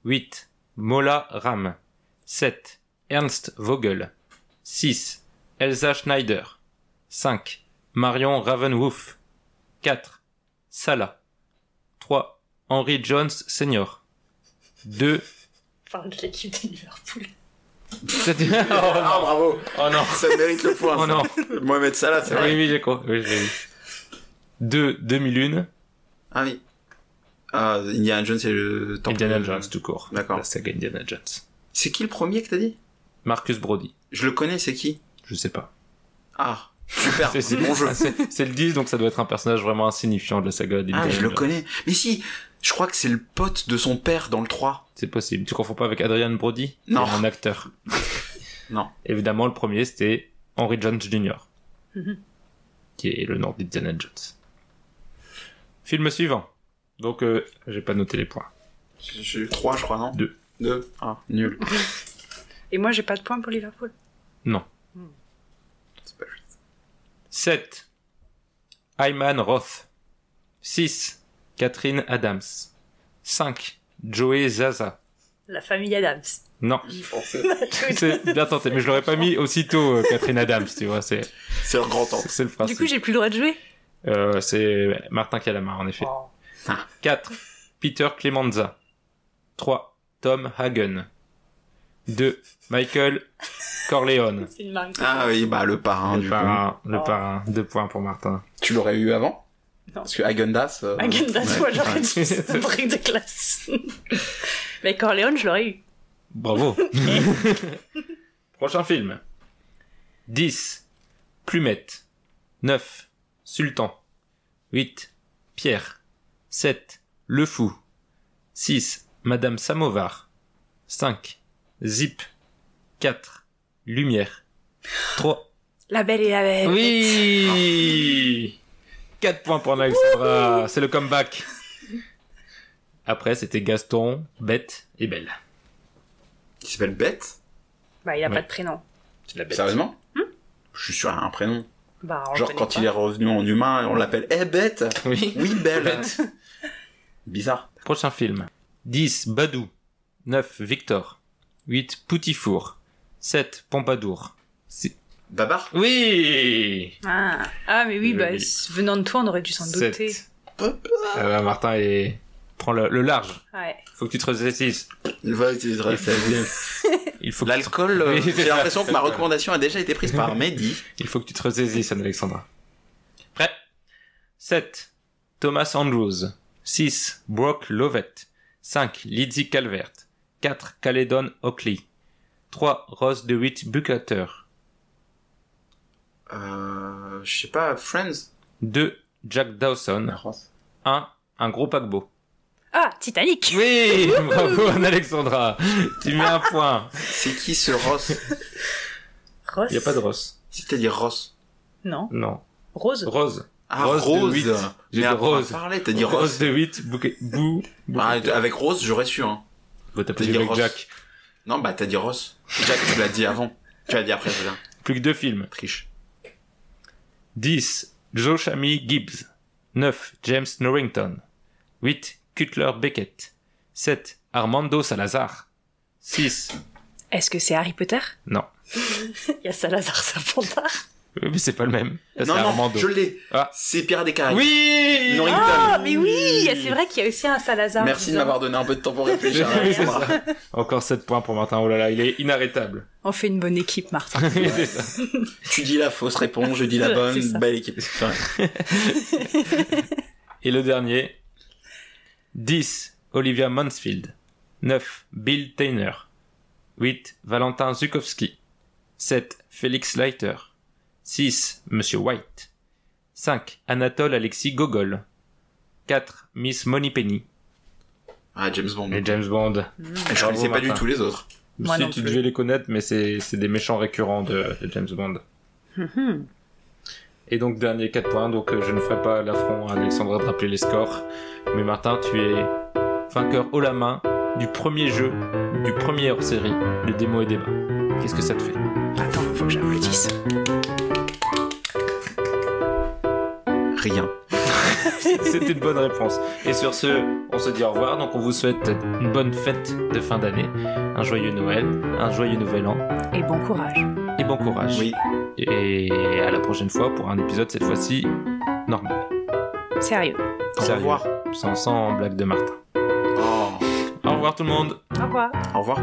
8. Mola Ram. 7. Ernst Vogel. 6. Elsa Schneider. 5. Marion Ravenwolf. 4. Salah. 3. Henry Jones Senior. 2. Parle de l'équipe de Liverpool. [LAUGHS] oh, Ah, bravo. oh non. Ça mérite le point. Oh ça. non. Mohamed Salah, c'est Oui, vrai. oui, j'ai quoi. Oui. 2. 2001. Ah oui. Ah, Indiana Jones, c'est le temple. Indiana Jones tout court. D'accord. La saga Indiana Jones. C'est qui le premier que t'as dit? Marcus Brody. Je le connais, c'est qui? Je sais pas. Ah, super, C'est- [LAUGHS] c'est bon jeu. C'est le 10, donc ça doit être un personnage vraiment insignifiant de la saga d'Indiana Ah, je le connais. Mais si, je crois que c'est le pote de son père dans le 3. C'est possible. Tu confonds pas avec Adrian Brody? Non. un acteur. [LAUGHS] Non. Évidemment, le premier, c'était Henry Jones Jr. Mhm. qui est le nom d'Indiana Jones. Film suivant. Donc, euh, j'ai pas noté les points. J'ai eu 3, je crois, non Deux. 2. Ah, nul. [LAUGHS] Et moi, j'ai pas de points pour Liverpool. C'est pas juste. 7. Ayman Roth. 6. Catherine Adams. 5. Joey Zaza. La famille Adams. Non, [LAUGHS] c'est bien tenté, mais je l'aurais pas mis aussitôt, euh, Catherine Adams, tu vois, c'est C'est un grand temps. c'est le du principe. coup, j'ai plus le droit de jouer. Euh, c'est Martin qui a la main, en effet. Oh. 4. Peter Clemenza. 3. Tom Hagen. 2. Michael Corleone. [LAUGHS] C'est une marque. Ah oui, bah le parrain, le du parrain, le Oh. parrain. Deux points pour Martin. coup. Tu l'aurais eu avant? Non. Parce que Agendas... euh, Agendas, ouais, moi, j'aurais dit c'est [LAUGHS] un truc de classe. Mais Corleone, je l'aurais eu. Bravo. [LAUGHS] Prochain film. 10. Plumette. 9. Sultan. 8. Pierre. 7. Le Fou. 6. Madame Samovar. 5. Zip. 4. Lumière. 3. La belle et la belle. Oui 4 points pour Alexandra. C'est le comeback. Après, c'était Gaston, Bête et Belle. Il s'appelle Bête Bah, il a Ouais. pas de prénom. C'est la Bête. Sérieusement Je suis sûr, a un prénom. Bah, Genre quand pas. il est revenu en humain, on l'appelle Eh Bête Oui. Oui, belle Bête. [LAUGHS] Bizarre. Prochain film. 10. Badou. 9. Victor. 8. Poutifour. 7. Pompadour. Six- Babar? Oui Ah. ah, mais oui, Oui, bah, venant de toi, on aurait dû s'en douter. 7. Euh, Martin est... prend le, le large. Ouais. Faut que tu te ressaisisses. Il va utiliser [LAUGHS] Il faut que, L'alcool, euh, [LAUGHS] j'ai ça. l'impression que ma recommandation a déjà été prise par [LAUGHS] Mehdi. il faut que tu te ressaisisses, Anne-Alexandra. Prêt? 7. Thomas Andrews. 6. Brock Lovett. 5. Lizzie Calvert. 4. Caledon Oakley. 3. Rose DeWitt Bucketer. Euh, je sais pas, Friends 2. Jack Dawson. 1. Un gros paquebot. Ah, Titanic Oui, bravo Anne-Alexandra. Tu mets un point. C'est qui ce Ross Ross Il n'y a pas de Ross. C'est-à-dire Ross Non. Non. Rose Rose. Ah, Rose Rose, de huit. J'ai Mais dit Rose. t'as dit Rose Ross. de 8. Bouquet. Bou. Ah, avec Rose, j'aurais su, hein. Bah, t'as pas dit avec Ross. Jack. Non, bah t'as dit Ross. Jack, tu l'as dit avant. Tu l'as dit après, c'est. Plus que deux films. Triche. 10. Joe Shammy Gibbs. 9. James Norrington. 8. Cutler Beckett. 7. Armando Salazar. 6. Est-ce que c'est Harry Potter? Non. [LAUGHS] Il y a Salazar Serpentard. Oui, mais c'est pas le même. Là, non, c'est non, Armando. je l'ai. Ah. C'est Pierre des Caraïbes. Oui Norrington. Ah, mais oui C'est vrai qu'il y a aussi un Salazar. Merci de m'avoir donné un peu de temps pour réfléchir. [LAUGHS] Encore 7 points pour Martin. Oh là là, il est inarrêtable. On fait une bonne équipe, Martin. [LAUGHS] ça. Tu dis la fausse réponse, je dis la bonne. Belle équipe. Et le dernier. 10. Olivia Mansfield. 9. Bill Tainer. 8. Valentin Zukowski. 7. Félix Leiter. 6. Monsieur White. 5. Anatole Alexis Gogol. 4. Miss Moneypenny. Ah, James Bond. Et James Bond. Je Bravo, connaissais pas du tout les autres. Moi si non tu plus. devais les connaître, mais c'est c'est des méchants récurrents de, de James Bond. Et donc dernier 4 points, donc euh, je ne ferai pas l'affront à Alexandra de rappeler les scores. Mais Martin, tu es vainqueur haut la main du premier jeu, du premier hors-série, le démo et débat. Qu'est-ce que ça te fait? Attends, faut que j'applaudisse. Rien. [LAUGHS] C'était une bonne réponse. Et sur ce, on se dit au revoir. Donc on vous souhaite une bonne fête de fin d'année, un joyeux Noël, un joyeux Nouvel An Et bon courage. Bon courage. Oui. Et à la prochaine fois pour un épisode cette fois-ci normal. Sérieux. Au Sérieux. revoir. Sans, sans blague de Martin. Oh. Au revoir tout le monde Au revoir. Au revoir.